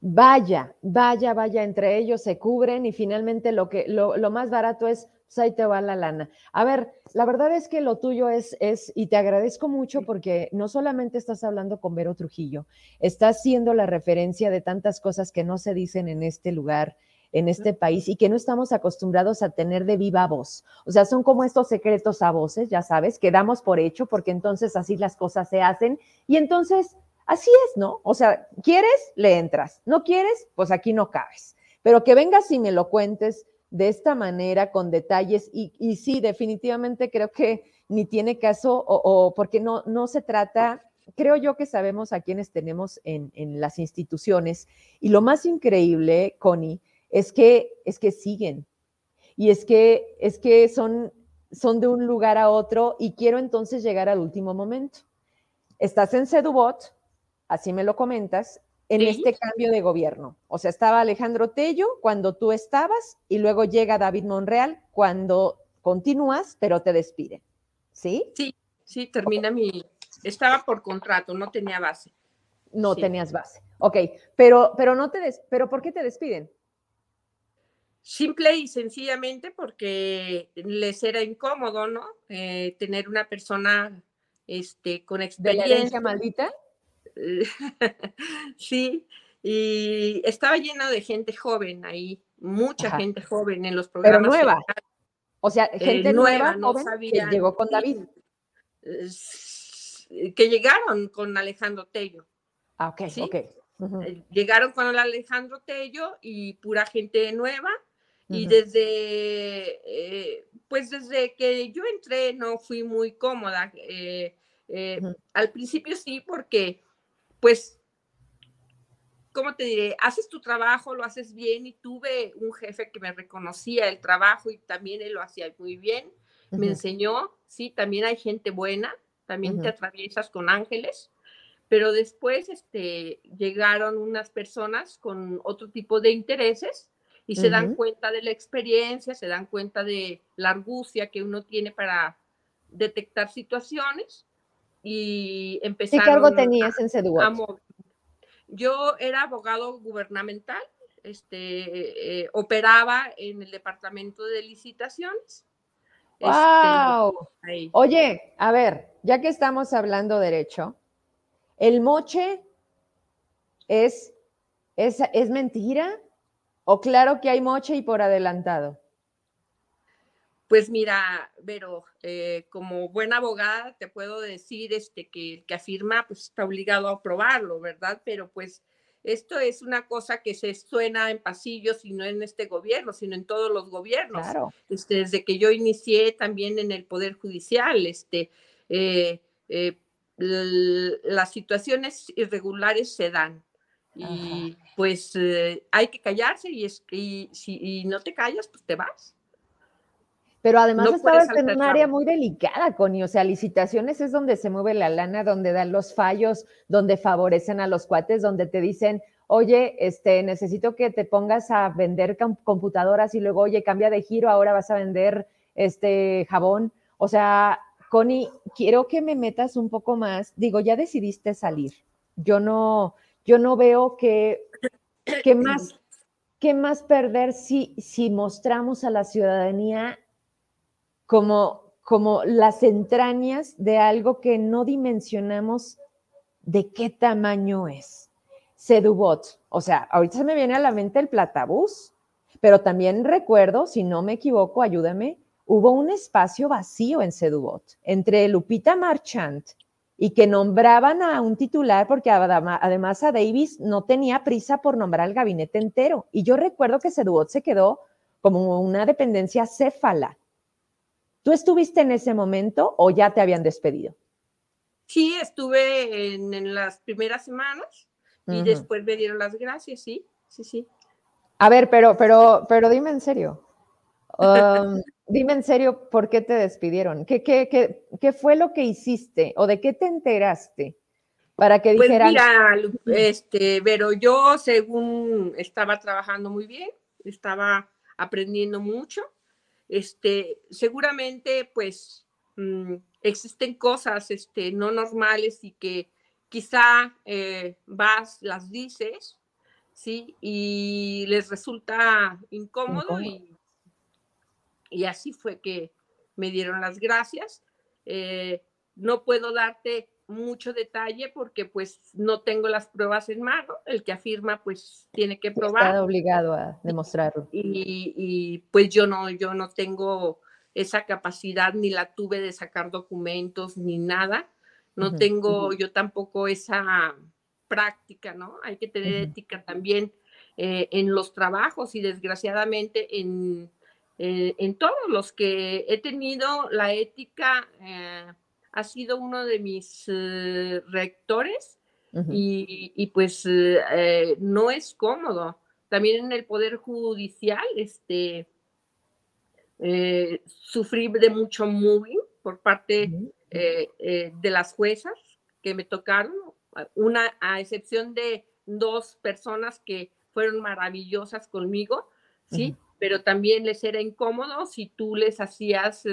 Vaya, vaya, vaya, entre ellos se cubren y finalmente lo que lo, lo más barato es, pues ahí te va la lana. A ver, la verdad es que lo tuyo es, es, y te agradezco mucho porque no solamente estás hablando con Vero Trujillo, estás siendo la referencia de tantas cosas que no se dicen en este lugar, en este país y que no estamos acostumbrados a tener de viva voz. O sea, son como estos secretos a voces, ya sabes, que damos por hecho porque entonces así las cosas se hacen y entonces así es, ¿no? O sea, ¿quieres? Le entras. ¿No quieres? Pues aquí no cabes. Pero que vengas y me lo cuentes de esta manera, con detalles, y, sí, definitivamente creo que ni tiene caso, o, porque no, no se trata, creo yo que sabemos a quienes tenemos en, en las instituciones, y lo más increíble, Connie, es que, es que siguen. Y es que, es que son, son de un lugar a otro y quiero entonces llegar al último momento. Estás en Sedubot, así me lo comentas, en este cambio de gobierno. O sea, estaba Alejandro Tello cuando tú estabas y luego llega David Monreal cuando continúas, pero te despiden. ¿Sí? Sí, sí, termina mi... Estaba por contrato, no tenía base. No tenías base. Ok, pero, pero no te des... pero ¿por qué te despiden? Simple y sencillamente porque les era incómodo, ¿no? Eh, tener una persona este, con experiencia. maldita? sí, y estaba lleno de gente joven ahí, mucha gente joven en los programas. Pero nueva. O sea, eh, gente nueva, no que llegó con David. Que llegaron con Alejandro Tello. Ah, ok, ok. Eh, llegaron con Alejandro Tello y pura gente nueva. Y desde, eh, pues desde que yo entré no fui muy cómoda. Al principio sí, porque pues ¿cómo te diré? Haces tu trabajo, lo haces bien y tuve un jefe que me reconocía el trabajo y también él lo hacía muy bien. Me enseñó, sí, también hay gente buena, también te atraviesas con ángeles, pero después este, llegaron unas personas con otro tipo de intereses y se dan cuenta de la experiencia, se dan cuenta de la argucia que uno tiene para detectar situaciones y empezaron ¿Qué cargo tenías en yo era abogado gubernamental, este, eh, operaba en el departamento de licitaciones. ¡Wow! Este, Oye, a ver, ya que estamos hablando derecho, ¿el moche es, es, es mentira? ¿O claro que hay moche y por adelantado? Pues mira, Vero, eh, como buena abogada te puedo decir este, que el que afirma pues está obligado a probarlo, ¿verdad? Pero pues esto es una cosa que se suena en pasillos y no en este gobierno, sino en todos los gobiernos. Claro. Este, desde que yo inicié también en el Poder Judicial, este, eh, eh, las situaciones irregulares se dan. Y pues hay que callarse y, es, y si no te callas, pues te vas. Pero además estabas en un área muy delicada, Connie. O sea, licitaciones es donde se mueve la lana, donde dan los fallos, donde favorecen a los cuates, donde te dicen, oye, este, necesito que te pongas a vender computadoras y luego, oye, cambia de giro, ahora vas a vender este jabón. O sea, Connie, quiero que me metas un poco más. Digo, ya decidiste salir. Yo no, yo no veo que, que más, que más perder si, si mostramos a la ciudadanía como, como las entrañas de algo que no dimensionamos de qué tamaño es. Sedubot, o sea, ahorita se me viene a la mente el platabús, pero también recuerdo, si no me equivoco, ayúdame, hubo un espacio vacío en Sedubot entre Lupita Marchant y que nombraban a un titular porque además a Davis no tenía prisa por nombrar al gabinete entero. Y yo recuerdo que Sedubot se quedó como una dependencia céfala ¿Tú estuviste en ese momento o ya te habían despedido? Sí, estuve en, las primeras semanas y después me dieron las gracias, sí, sí, sí. A ver, pero, pero, pero dime en serio. Um, dime en serio por qué te despidieron. ¿Qué, qué, qué, qué fue lo que hiciste o de qué te enteraste? Para que pues dijeran. Mira, este, pero yo según estaba trabajando muy bien, estaba aprendiendo mucho este, seguramente pues mm, existen cosas este, no normales y que quizá eh, vas, las dices, ¿sí? Y les resulta incómodo, Y, y, así fue que me dieron las gracias. Eh, no puedo darte mucho detalle porque pues no tengo las pruebas en mano, el que afirma pues tiene que probar. Está obligado a demostrarlo. Y, pues yo no, yo no tengo esa capacidad ni la tuve de sacar documentos ni nada, no tengo yo tampoco esa práctica, ¿no? Hay que tener ética también eh, en los trabajos y desgraciadamente en, eh, en todos los que he tenido la ética. Eh, ha sido uno de mis eh, rectores y, pues eh, eh, no es cómodo. También en el Poder Judicial, este, sufrí de mucho moving por parte de las juezas que me tocaron, una a excepción de dos personas que fueron maravillosas conmigo, ¿sí? Pero también les era incómodo si tú les hacías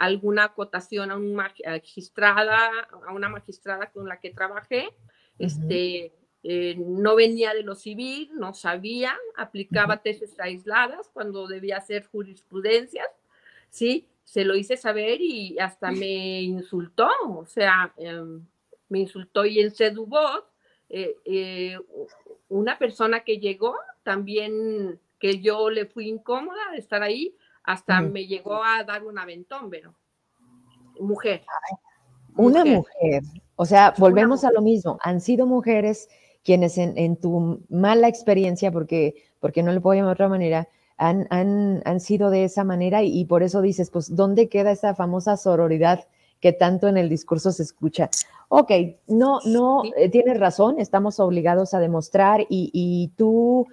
alguna acotación a una magistrada, a una magistrada con la que trabajé, este, eh, no venía de lo civil, no sabía, aplicaba tesis aisladas cuando debía hacer jurisprudencias, ¿sí? Se lo hice saber y hasta me insultó, o sea, em, me insultó y en Sedubot, eh, eh, una persona que llegó también que yo le fui incómoda de estar ahí, hasta me llegó a dar un aventón, pero mujer. Una mujer. O sea, volvemos a lo mismo. Han sido mujeres quienes en, tu mala experiencia, porque, porque no le puedo llamar de otra manera, han, han, han sido de esa manera y, por eso dices, pues, ¿dónde queda esa famosa sororidad que tanto en el discurso se escucha? Ok, no, no, eh, tienes razón, estamos obligados a demostrar y, y, tú,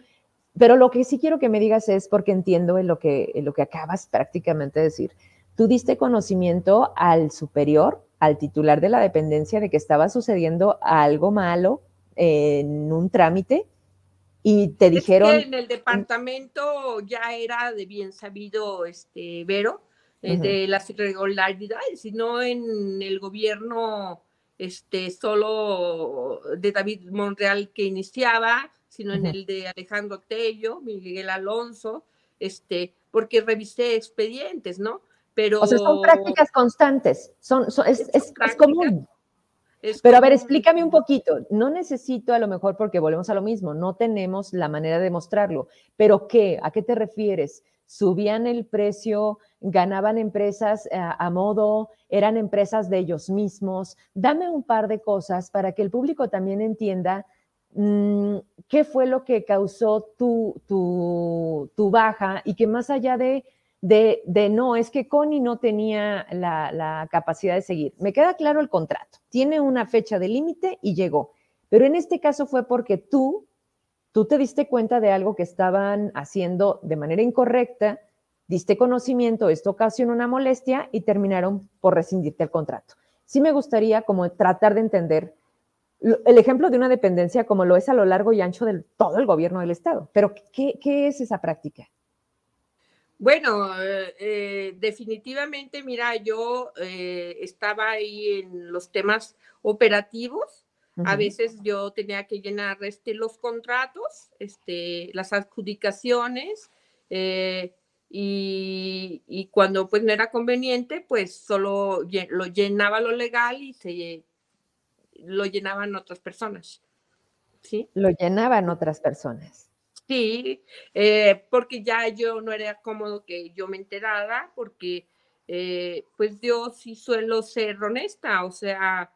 pero lo que sí quiero que me digas es, porque entiendo en lo que, en lo que acabas prácticamente de decir, tú diste conocimiento al superior al titular de la dependencia de que estaba sucediendo algo malo en un trámite y te dijeron... en el departamento ya era de bien sabido, este, Vero, eh, de las irregularidades, sino en el gobierno este, solo de David Monreal que iniciaba, sino en el de Alejandro Tello, Miguel Alonso, este, porque revisé expedientes, ¿no? Pero... O sea, son prácticas constantes, son, es, es, común. Pero a ver, explícame un poquito. No necesito a lo mejor porque volvemos a lo mismo, no tenemos la manera de mostrarlo. Pero ¿qué? ¿A qué te refieres? ¿Subían el precio? ¿Ganaban empresas a, eh, a modo? ¿Eran empresas de ellos mismos? Dame un par de cosas para que el público también entienda qué fue lo que causó tu, tu, baja y que más allá de de, no, es que Connie no tenía la, capacidad de seguir. Me queda claro el contrato, tiene una fecha de límite y llegó, pero en este caso fue porque tú, tú te diste cuenta de algo que estaban haciendo de manera incorrecta, diste conocimiento, esto ocasionó una molestia y terminaron por rescindirte el contrato. Sí me gustaría como tratar de entender el ejemplo de una dependencia como lo es a lo largo y ancho de todo el gobierno del Estado, pero ¿qué, qué es esa práctica? Bueno, eh, definitivamente, mira, yo eh, estaba ahí en los temas operativos. A veces yo tenía que llenar este, los contratos, este, las adjudicaciones, eh, y, cuando pues no era conveniente, pues solo lo llenaba lo legal y se lo llenaban otras personas. ¿sí? Lo llenaban otras personas. Sí, eh, porque ya yo no era cómodo que yo me enterara, porque eh, pues yo sí suelo ser honesta, o sea,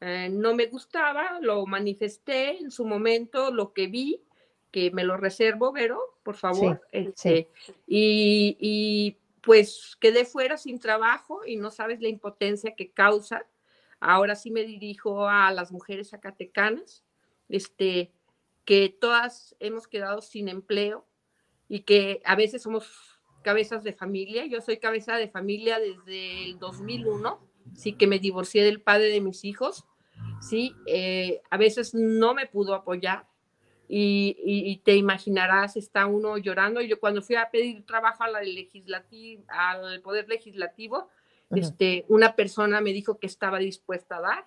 eh, no me gustaba, lo manifesté en su momento, lo que vi, que me lo reservo, Vero, por favor. Este, y, y, pues quedé fuera sin trabajo y no sabes la impotencia que causa. Ahora sí me dirijo a las mujeres zacatecanas. Este, que todas hemos quedado sin empleo y que a veces somos cabezas de familia. Yo soy cabeza de familia desde el 2001, sí que me divorcié del padre de mis hijos, sí, eh, a veces no me pudo apoyar y, te imaginarás, está uno llorando. Yo cuando fui a pedir trabajo a la al Poder Legislativo, este, una persona me dijo que estaba dispuesta a dar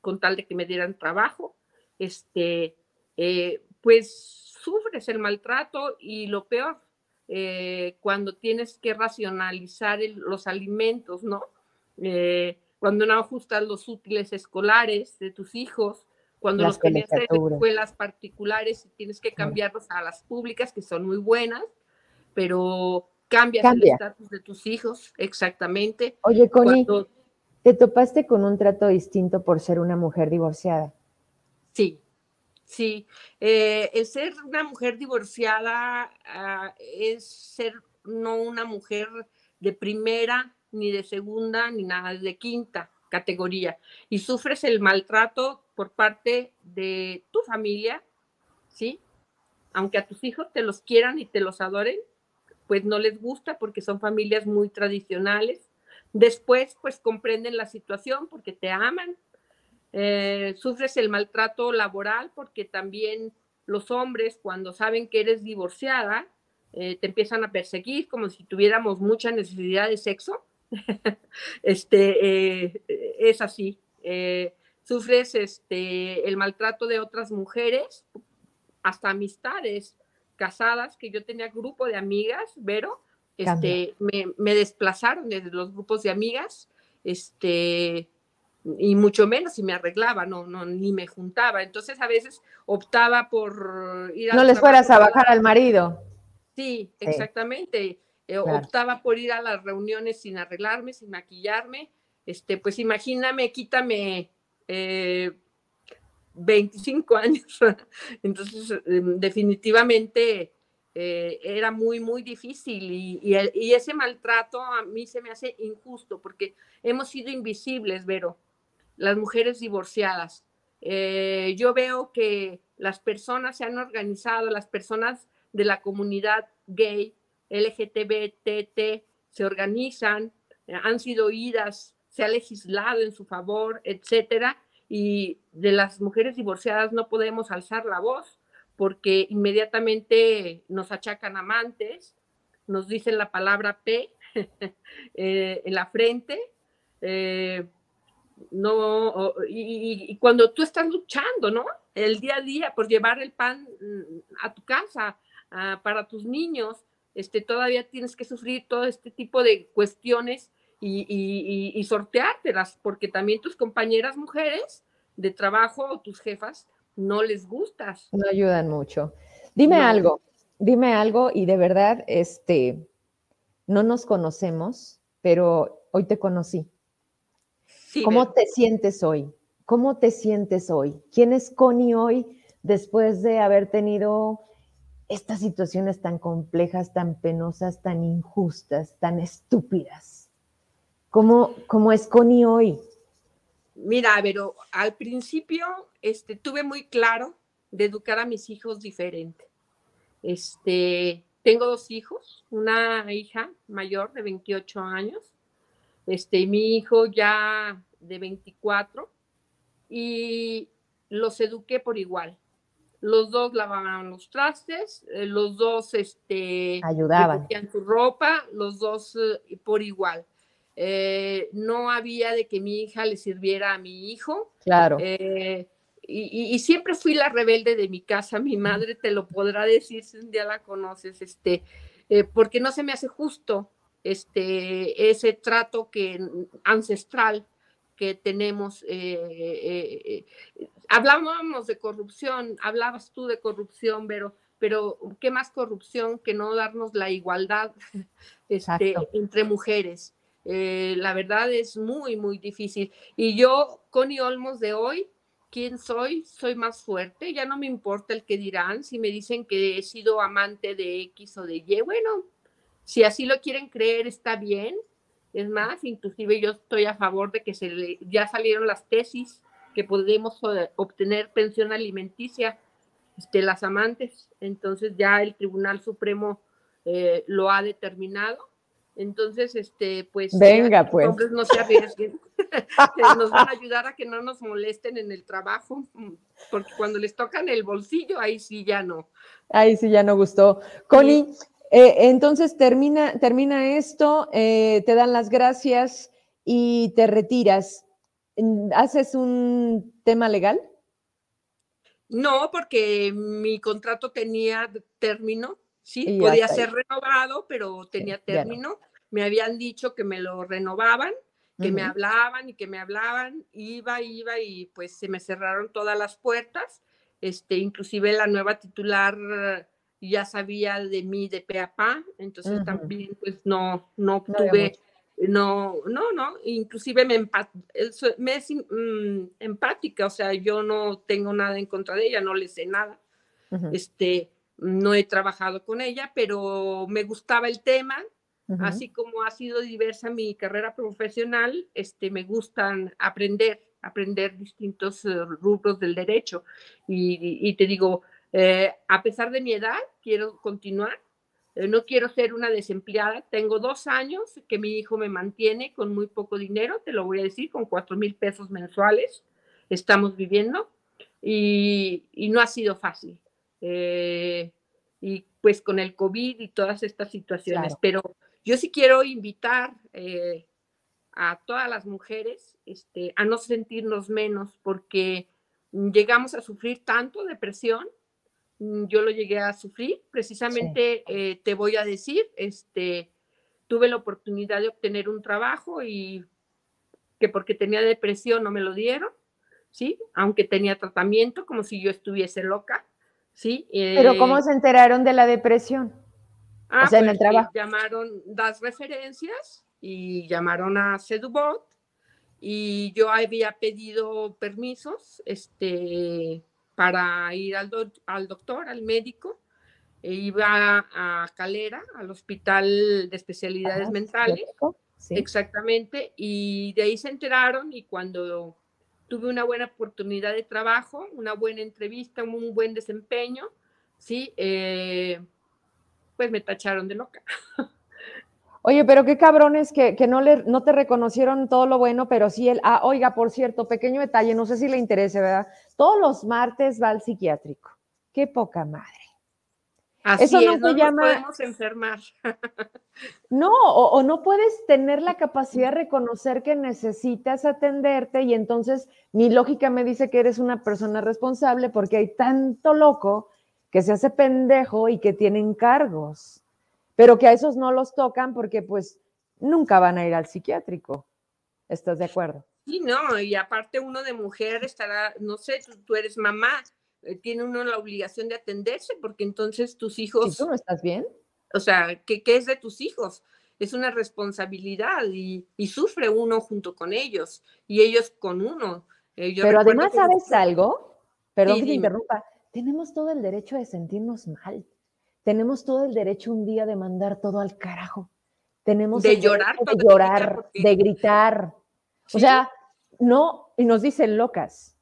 con tal de que me dieran trabajo. Este, eh, pues sufres el maltrato y lo peor, eh, cuando tienes que racionalizar los alimentos, ¿no? Eh, cuando no ajustas los útiles escolares de tus hijos, cuando los tienes en escuelas particulares y tienes que cambiarlos a las públicas, que son muy buenas, pero cambias el estatus de tus hijos, exactamente. Oye, Connie, ¿te topaste con un trato distinto por ser una mujer divorciada? Sí, Sí, eh, el ser una mujer divorciada ah, es ser no una mujer de primera, ni de segunda, ni nada de quinta categoría. Y sufres el maltrato por parte de tu familia, ¿sí? Aunque a tus hijos te los quieran y te los adoren, pues no les gusta porque son familias muy tradicionales. Después, pues comprenden la situación porque te aman, eh, sufres el maltrato laboral porque también los hombres cuando saben que eres divorciada eh, te empiezan a perseguir como si tuviéramos mucha necesidad de sexo. este, eh, es así. sufres este, el maltrato de otras mujeres, hasta amistades casadas, que yo tenía grupo de amigas, Vero, este, me, me, desplazaron desde los grupos de amigas, este, y mucho menos si me arreglaba, no, no, ni me juntaba. Entonces a veces optaba por ir a... No les fueras a bajar al marido. Sí, exactamente. Eh, optaba por ir a las reuniones sin arreglarme, sin maquillarme. Este, pues imagíname, quítame 25 eh, años. Entonces, em, definitivamente eh, era muy, muy difícil y, ese maltrato a mí se me hace injusto porque hemos sido invisibles, Vero, las mujeres divorciadas. Eh, yo veo que las personas se han organizado, las personas de la comunidad gay, LGTB, se organizan, han sido oídas, se ha legislado en su favor, etcétera, y de las mujeres divorciadas no podemos alzar la voz porque inmediatamente nos achacan amantes, nos dicen la palabra P eh, en la frente, eh, no, y, cuando tú estás luchando, ¿no? El día a día por llevar el pan mm, a tu casa, para tus niños, este, todavía tienes que sufrir todo este tipo de cuestiones y, y, sorteártelas, porque también tus compañeras mujeres de trabajo o tus jefas no les gustas. No ayudan mucho. Dime algo, dime algo y de verdad, este, no nos conocemos, pero hoy te conocí. ¿Cómo te sientes hoy? ¿Cómo te sientes hoy? ¿Quién es Connie hoy después de haber tenido estas situaciones tan complejas, tan penosas, tan injustas, tan estúpidas? ¿Cómo, cómo es Connie hoy? Mira, pero al principio este, tuve muy claro de educar a mis hijos diferente. Este, tengo dos hijos, una hija mayor de 28 años, este, y mi hijo ya de 24, y los eduqué por igual. Los dos lavaban los trastes, eh, los dos este, ayudaban su ropa, los dos eh, por igual. Eh, no había de que mi hija le sirviera a mi hijo. Claro. Eh, y, siempre fui la rebelde de mi casa, mi madre te lo podrá decir si un día la conoces, este, eh, porque no se me hace justo este, ese trato que, ancestral que tenemos. hablábamos de corrupción, hablabas tú de corrupción, pero, pero ¿qué más corrupción que no darnos la igualdad este, entre mujeres? Eh, la verdad es muy, muy difícil. Y yo, Connie Olmos de hoy, ¿quién soy? Soy más fuerte, ya no me importa el que dirán, si me dicen que he sido amante de X o de Y, bueno, si así lo quieren creer, está bien. Es más, inclusive yo estoy a favor de que se ya salieron las tesis que podemos obtener pensión alimenticia de las amantes. Entonces ya el Tribunal Supremo eh, lo ha determinado entonces, este, pues, Venga, pues. hombres no se arriesguen. nos van a ayudar a que no nos molesten en el trabajo, porque cuando les tocan el bolsillo, ahí sí ya no. Ahí sí ya no gustó. Connie, eh, entonces termina, termina esto, eh, te dan las gracias y te retiras. ¿Haces un tema legal? No, porque mi contrato tenía término Sí, podía ser renovado, pero tenía término. Me habían dicho que me lo renovaban, que me hablaban y que me hablaban, iba, iba y pues se me cerraron todas las puertas. Este, inclusive la nueva titular ya sabía de mí de pe a pa, entonces también pues no, no, tuve, no, no, no, inclusive me, me es mm, empática, o sea, yo no tengo nada en contra de ella, no le sé nada. Este, no he trabajado con ella, pero me gustaba el tema, así como ha sido diversa mi carrera profesional, este, me gustan aprender, aprender distintos eh, rubros del derecho. Y, te digo, eh, a pesar de mi edad, quiero continuar. Eh, no quiero ser una desempleada. Tengo dos años que mi hijo me mantiene con muy poco dinero, te lo voy a decir, con cuatro mil pesos mensuales. Estamos viviendo y, y no ha sido fácil eh, y pues con el COVID y todas estas situaciones. Pero yo sí quiero invitar eh, a todas las mujeres este, a no sentirnos menos porque llegamos a sufrir tanto depresión. Mm, yo lo llegué a sufrir, precisamente eh, te voy a decir, este, tuve la oportunidad de obtener un trabajo y que porque tenía depresión no me lo dieron, ¿sí? Aunque tenía tratamiento, como si yo estuviese loca. ¿Sí? Pero ¿cómo eh, se enteraron de la depresión? Ah, o sea, en el pues, trabajo. Llamaron las referencias y llamaron a Sedubot y yo había pedido permisos este, para ir al, al doctor, al médico. E iba a Calera, al Hospital de Especialidades Mentales. Exactamente. Y de ahí se enteraron y cuando tuve una buena oportunidad de trabajo, una buena entrevista, un buen desempeño, sí, eh, pues me tacharon de loca. Oye, pero qué cabrones que, que no, le, no te reconocieron todo lo bueno, pero sí el, ah, oiga, por cierto, pequeño detalle, no sé si le interese, ¿verdad? Todos los martes va al psiquiátrico. Qué poca madre. Así Eso no, se llama... podemos enfermar. no, o, no puedes tener la capacidad de reconocer que necesitas atenderte y entonces mi lógica me dice que eres una persona responsable porque hay tanto loco que se hace pendejo y que tienen cargos pero que a esos no los tocan porque pues nunca van a ir al psiquiátrico. ¿Estás de acuerdo? Sí, no, y aparte uno de mujer estará, no sé, tú, eres mamá, eh, tiene uno la obligación de atenderse porque entonces tus hijos... ¿Tú no estás bien? O sea, ¿qué, qué es de tus hijos? Es una responsabilidad y, sufre uno junto con ellos y ellos con uno. Eh, pero además, ¿sabes algo? Perdón que te interrumpa. Tenemos todo el derecho de sentirnos mal. Tenemos todo el derecho un día de mandar todo al carajo. Tenemos de llorar, de, llorar, de gritar. O sea, no, y nos dicen locas,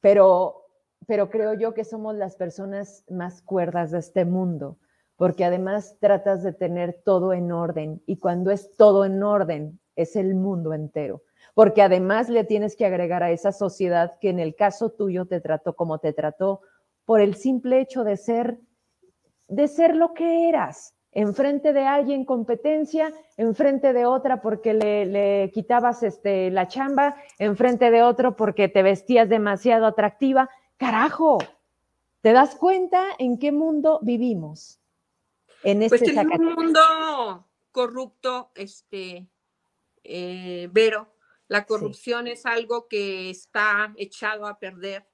pero, pero creo yo que somos las personas más cuerdas de este mundo, porque además tratas de tener todo en orden, y cuando es todo en orden, es el mundo entero, porque además le tienes que agregar a esa sociedad que en el caso tuyo te trató como te trató, por el simple hecho de ser de ser lo que eras, enfrente de alguien competencia, enfrente de otra porque le, quitabas este, la chamba, enfrente de otro porque te vestías demasiado atractiva. Carajo, ¿te das cuenta en qué mundo vivimos? En este pues en un mundo corrupto, este, eh, Vero, la corrupción es algo que está echado a perder.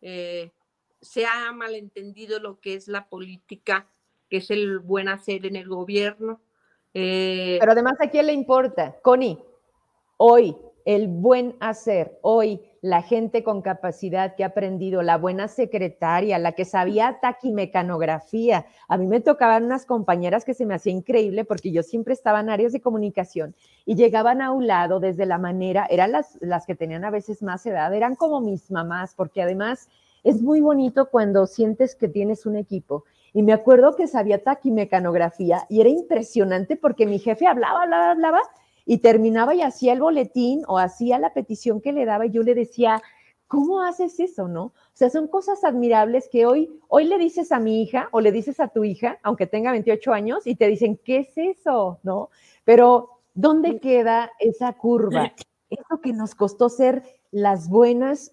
Eh, se ha malentendido lo que es la política, que es el buen hacer en el gobierno. Eh, Pero además, ¿a quién le importa? Connie, hoy el buen hacer, hoy la gente con capacidad que ha aprendido, la buena secretaria, la que sabía taquimecanografía. A mí me tocaban unas compañeras que se me hacía increíble porque yo siempre estaba en áreas de comunicación y llegaban a un lado desde la manera, eran las, las que tenían a veces más edad, eran como mis mamás, porque además es muy bonito cuando sientes que tienes un equipo. Y me acuerdo que sabía taquimecanografía y era impresionante porque mi jefe hablaba, hablaba, hablaba y terminaba y hacía el boletín o hacía la petición que le daba y yo le decía, ¿cómo haces eso, no? O sea, son cosas admirables que hoy, hoy le dices a mi hija o le dices a tu hija, aunque tenga 28 años, y te dicen, ¿qué es eso, no? Pero, ¿dónde queda esa curva? Eso que nos costó ser las buenas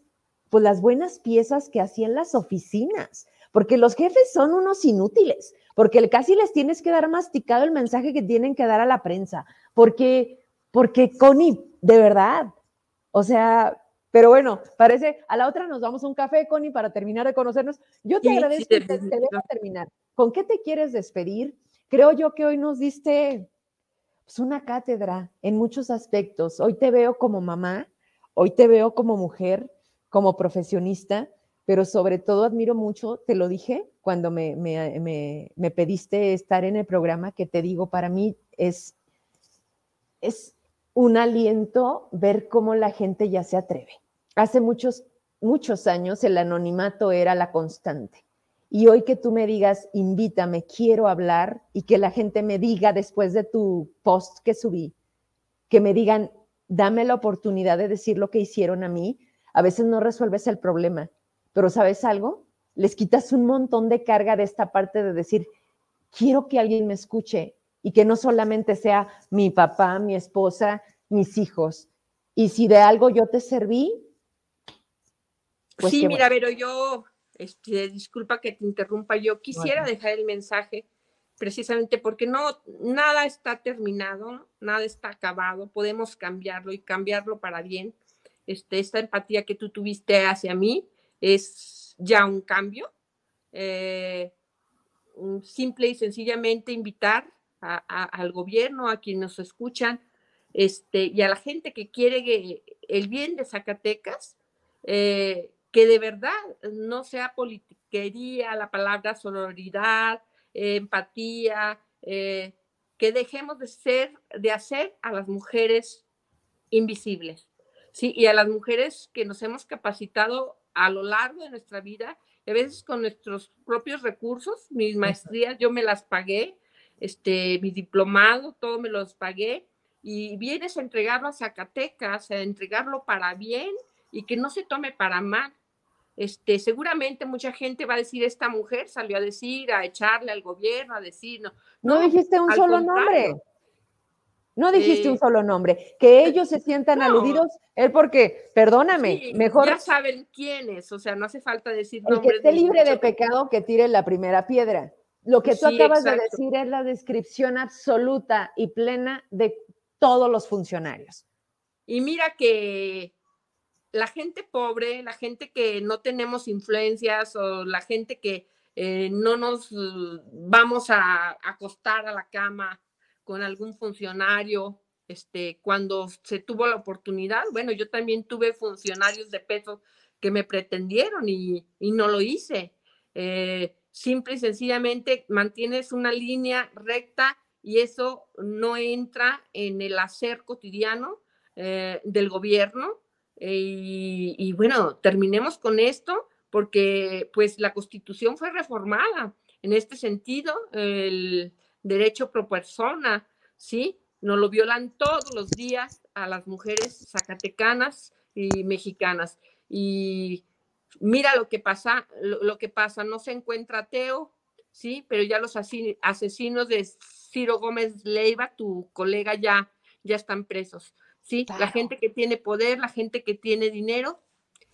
pues las buenas piezas que hacían las oficinas, porque los jefes son unos inútiles, porque casi les tienes que dar masticado el mensaje que tienen que dar a la prensa, porque, porque Connie, de verdad, o sea, pero bueno, parece, a la otra nos damos un café, Connie, para terminar de conocernos. Yo te agradezco que te, te terminar. ¿Con qué te quieres despedir? Creo yo que hoy nos diste pues, una cátedra en muchos aspectos. Hoy te veo como mamá, hoy te veo como mujer, como profesionista, pero sobre todo admiro mucho, te lo dije cuando me, me, pediste estar en el programa, que te digo, para mí es, es un aliento ver cómo la gente ya se atreve. Hace muchos, muchos años el anonimato era la constante. Y hoy que tú me digas, invítame, quiero hablar, y que la gente me diga después de tu post que subí, que me digan, dame la oportunidad de decir lo que hicieron a mí, a veces no resuelves el problema, pero ¿sabes algo? Les quitas un montón de carga de esta parte de decir, quiero que alguien me escuche y que no solamente sea mi papá, mi esposa, mis hijos. Y si de algo yo te serví, pues sí, mira, pero yo, este, disculpa que te interrumpa, yo quisiera dejar el mensaje precisamente porque no, nada está terminado, nada está acabado, podemos cambiarlo y cambiarlo para bien. Este, esta empatía que tú tuviste hacia mí es ya un cambio. Eh, simple y sencillamente invitar al gobierno, a quienes nos escuchan, este, y a la gente que quiere el bien de Zacatecas, eh, que de verdad no sea politiquería, la palabra sororidad, empatía, eh, que dejemos de ser, de hacer a las mujeres invisibles, ¿sí? Y a las mujeres que nos hemos capacitado a lo largo de nuestra vida, a veces con nuestros propios recursos, mis maestrías yo me las pagué, este, mi diplomado, todo me los pagué, y vienes a entregarlo a Zacatecas, a entregarlo para bien y que no se tome para mal. Este, seguramente mucha gente va a decir, esta mujer salió a decir, a echarle al gobierno, a decir, no. No, dijiste un solo nombre. No dijiste un eh, solo nombre. Que ellos se sientan aludidos, es porque, perdóname, mejor. Ya saben quiénes, o sea, no hace falta decir el que esté libre de pecado, que tire la primera piedra. Lo que tú acabas de decir es la descripción absoluta y plena de todos los funcionarios. Y mira que la gente pobre, la gente que no tenemos influencias o la gente que eh, no nos vamos a acostar a la cama con algún funcionario, este, cuando se tuvo la oportunidad, bueno, yo también tuve funcionarios de peso que me pretendieron y, no lo hice. Eh, simple y sencillamente mantienes una línea recta y eso no entra en el hacer cotidiano eh, del gobierno. Eh, y, bueno, terminemos con esto porque pues la constitución fue reformada en este sentido, el derecho pro persona, ¿sí? Nos lo violan todos los días a las mujeres zacatecanas y mexicanas. Y mira lo que pasa, lo, que pasa, no se encuentra ateo, ¿sí? Pero ya los asesinos de Ciro Gómez Leiva, tu colega, ya, ya están presos. ¿sí? La gente que tiene poder, la gente que tiene dinero,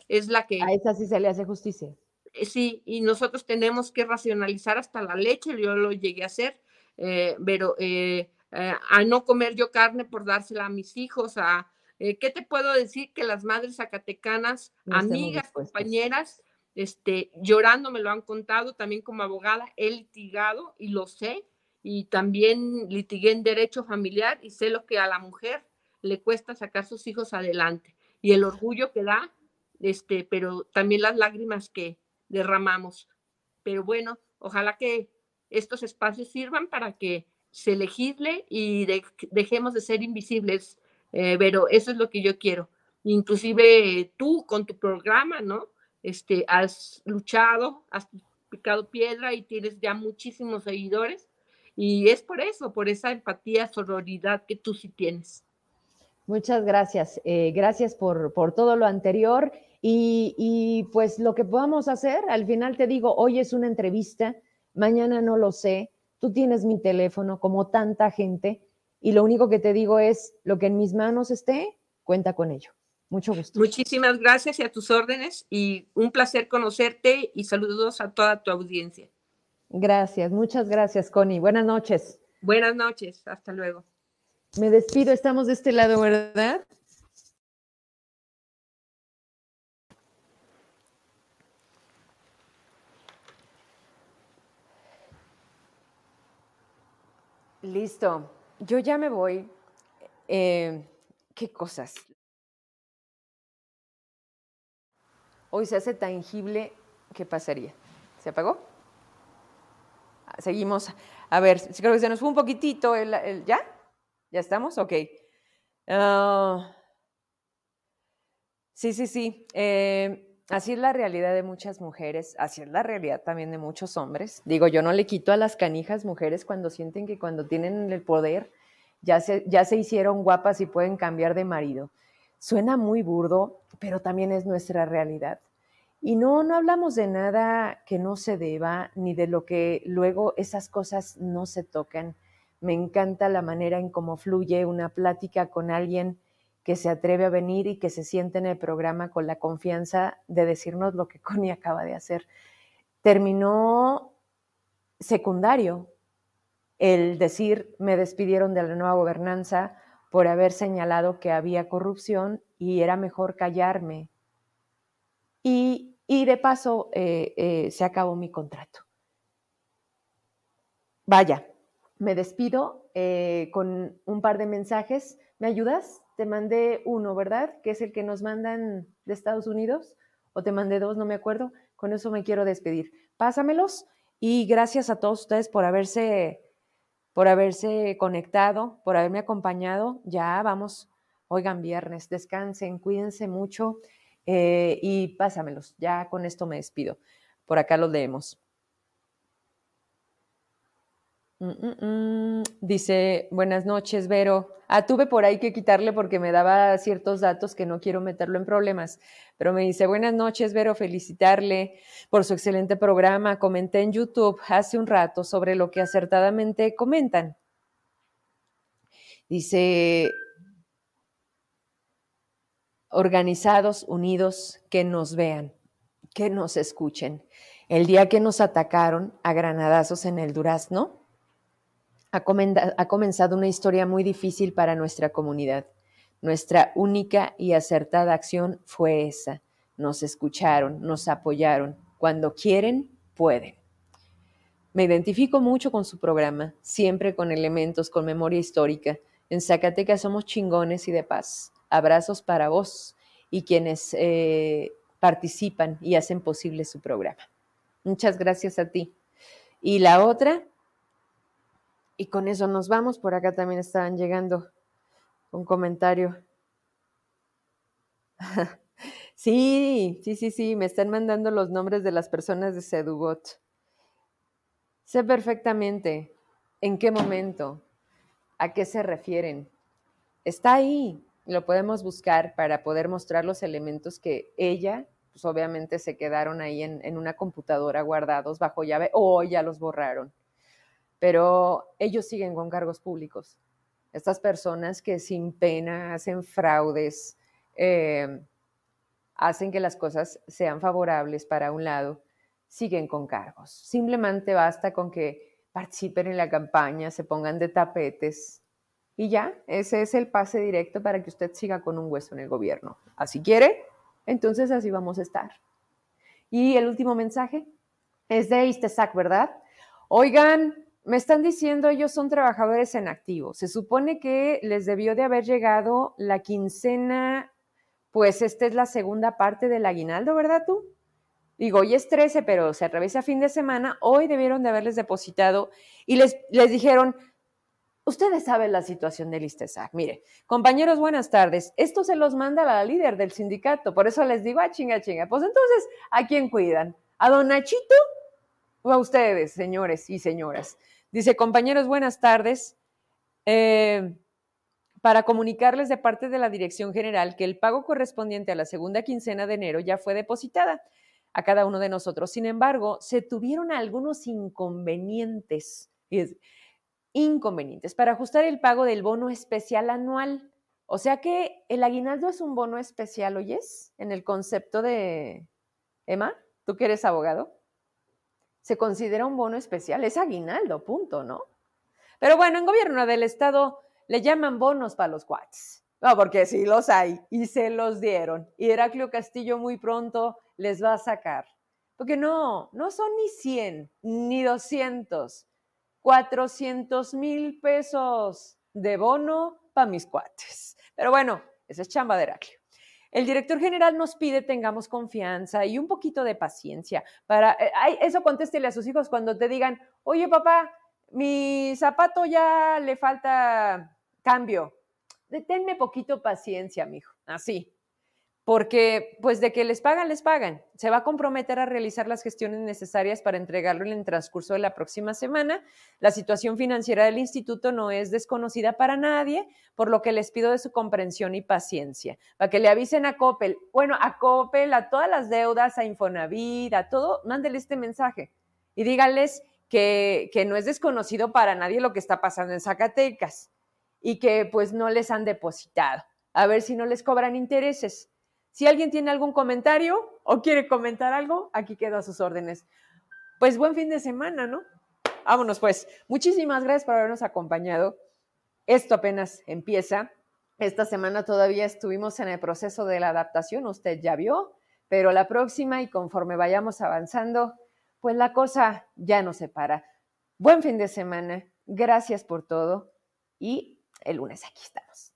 es la que... A esa sí se le hace justicia. Eh, sí, y nosotros tenemos que racionalizar hasta la leche, yo lo llegué a hacer, eh, pero eh, a no comer yo carne por dársela a mis hijos, a... ¿Qué te puedo decir? Que las madres zacatecanas, amigas, compañeras, este, llorando me lo han contado, también como abogada he litigado y lo sé, y también litigué en derecho familiar y sé lo que a la mujer le cuesta sacar sus hijos adelante y el orgullo que da, este, pero también las lágrimas que derramamos. Pero bueno, ojalá que estos espacios sirvan para que se legisle y dejemos de ser invisibles, eh, pero eso es lo que yo quiero. Inclusive tú con tu programa, ¿no? Este, has luchado, has picado piedra y tienes ya muchísimos seguidores y es por eso, por esa empatía, sororidad que tú sí tienes. Muchas gracias. Eh, gracias por, todo lo anterior. Y, y, pues lo que podamos hacer, al final te digo, hoy es una entrevista, mañana no lo sé, tú tienes mi teléfono como tanta gente y lo único que te digo es, lo que en mis manos esté, cuenta con ello. Mucho gusto. Muchísimas gracias y a tus órdenes y un placer conocerte y saludos a toda tu audiencia. Gracias, muchas gracias, Connie. Buenas noches. Buenas noches, hasta luego. Me despido, estamos de este lado, ¿verdad? Listo, yo ya me voy. Eh, ¿Qué cosas? Hoy se hace tangible, ¿qué pasaría? ¿Se apagó? seguimos. A ver, creo que se nos fue un poquitito el, ¿ya? ¿Ya estamos? Ok. Ah, sí, sí, sí. Eh, así es la realidad de muchas mujeres, así es la realidad también de muchos hombres. Digo, yo no le quito a las canijas mujeres cuando sienten que cuando tienen el poder ya se, ya se hicieron guapas y pueden cambiar de marido. Suena muy burdo, pero también es nuestra realidad. Y no, no hablamos de nada que no se deba, ni de lo que luego esas cosas no se tocan. Me encanta la manera en cómo fluye una plática con alguien que se atreve a venir y que se siente en el programa con la confianza de decirnos lo que Connie acaba de hacer. Terminó secundario el decir, me despidieron de la nueva gobernanza por haber señalado que había corrupción y era mejor callarme. Y y de paso, eh, eh, se acabó mi contrato. vaya, me despido eh, con un par de mensajes. ¿Me ayudas? Te mandé uno, ¿verdad? Que es el que nos mandan de Estados Unidos. O te mandé dos, no me acuerdo. Con eso me quiero despedir. Pásamelos y gracias a todos ustedes por haberse, por haberse conectado, por haberme acompañado. Ya vamos, oigan, viernes, descansen, cuídense mucho eh, y pásamelos. Ya con esto me despido. Por acá los leemos. Mm, mm, mm. Dice, buenas noches, Vero. Ah, tuve por ahí que quitarle porque me daba ciertos datos que no quiero meterlo en problemas. Pero me dice, buenas noches, Vero, felicitarle por su excelente programa. Comenté en YouTube hace un rato sobre lo que acertadamente comentan. Dice, organizados, unidos, que nos vean, que nos escuchen. El día que nos atacaron a granadazos en el Durazno, ha, comenzado una historia muy difícil para nuestra comunidad. Nuestra única y acertada acción fue esa. Nos escucharon, nos apoyaron. Cuando quieren, pueden. Me identifico mucho con su programa, siempre con elementos, con memoria histórica. En Zacatecas somos chingones y de paz. Abrazos para vos y quienes eh, participan y hacen posible su programa. Muchas gracias a ti. Y la otra, y con eso nos vamos. Por acá también estaban llegando un comentario. sí, sí, sí, sí, me están mandando los nombres de las personas de Sedubot. Sé perfectamente en qué momento, a qué se refieren. Está ahí, lo podemos buscar para poder mostrar los elementos que ella, pues obviamente se quedaron ahí en, en una computadora guardados bajo llave o ya los borraron pero ellos siguen con cargos públicos. Estas personas que sin pena hacen fraudes, eh, hacen que las cosas sean favorables para un lado, siguen con cargos. Simplemente basta con que participen en la campaña, se pongan de tapetes y ya, ese es el pase directo para que usted siga con un hueso en el gobierno. Así quiere, entonces así vamos a estar. Y el último mensaje es de Istesac, ¿verdad? Oigan, me están diciendo ellos son trabajadores en activo. Se supone que les debió de haber llegado la quincena, pues esta es la segunda parte del aguinaldo, ¿verdad tú? Digo, hoy es 13, pero se atraviesa fin de semana. Hoy debieron de haberles depositado y les, les dijeron, ustedes saben la situación del ISTESAC. Mire, compañeros, buenas tardes. Esto se los manda la líder del sindicato. Por eso les digo, ah, chinga, chinga. Pues entonces, ¿a quién cuidan? ¿A don Nachito o a ustedes, señores y señoras? Dice, compañeros, buenas tardes. Eh, para comunicarles de parte de la Dirección General que el pago correspondiente a la segunda quincena de enero ya fue depositada a cada uno de nosotros. Sin embargo, se tuvieron algunos inconvenientes, inconvenientes para ajustar el pago del bono especial anual. O sea que el aguinaldo es un bono especial, ¿oyes? En el concepto de... Emma, tú que eres abogado se considera un bono especial, es aguinaldo, punto, ¿no? Pero bueno, en gobierno del estado le llaman bonos para los cuates. No, porque sí los hay y se los dieron. Y Heraclio Castillo muy pronto les va a sacar. Porque no, no son ni 100, ni 200, 400 mil pesos de bono para mis cuates. Pero bueno, esa es chamba de Heraclio. El director general nos pide tengamos confianza y un poquito de paciencia para, eh, eso contéstele a sus hijos cuando te digan, oye papá, mi zapato ya le falta cambio. Deténme poquito paciencia, mijo. Así porque pues de que les pagan, les pagan. Se va a comprometer a realizar las gestiones necesarias para entregarlo en el transcurso de la próxima semana. La situación financiera del instituto no es desconocida para nadie, por lo que les pido de su comprensión y paciencia, para que le avisen a Coppel, bueno, a Coppel, a todas las deudas, a Infonavit, a todo, mándele este mensaje y díganles que, que no es desconocido para nadie lo que está pasando en Zacatecas y que pues no les han depositado. A ver si no les cobran intereses si alguien tiene algún comentario o quiere comentar algo, aquí quedo a sus órdenes. Pues buen fin de semana, ¿no? Vámonos pues. Muchísimas gracias por habernos acompañado. Esto apenas empieza. Esta semana todavía estuvimos en el proceso de la adaptación, usted ya vio, pero la próxima y conforme vayamos avanzando, pues la cosa ya no se para. Buen fin de semana, gracias por todo y el lunes aquí estamos.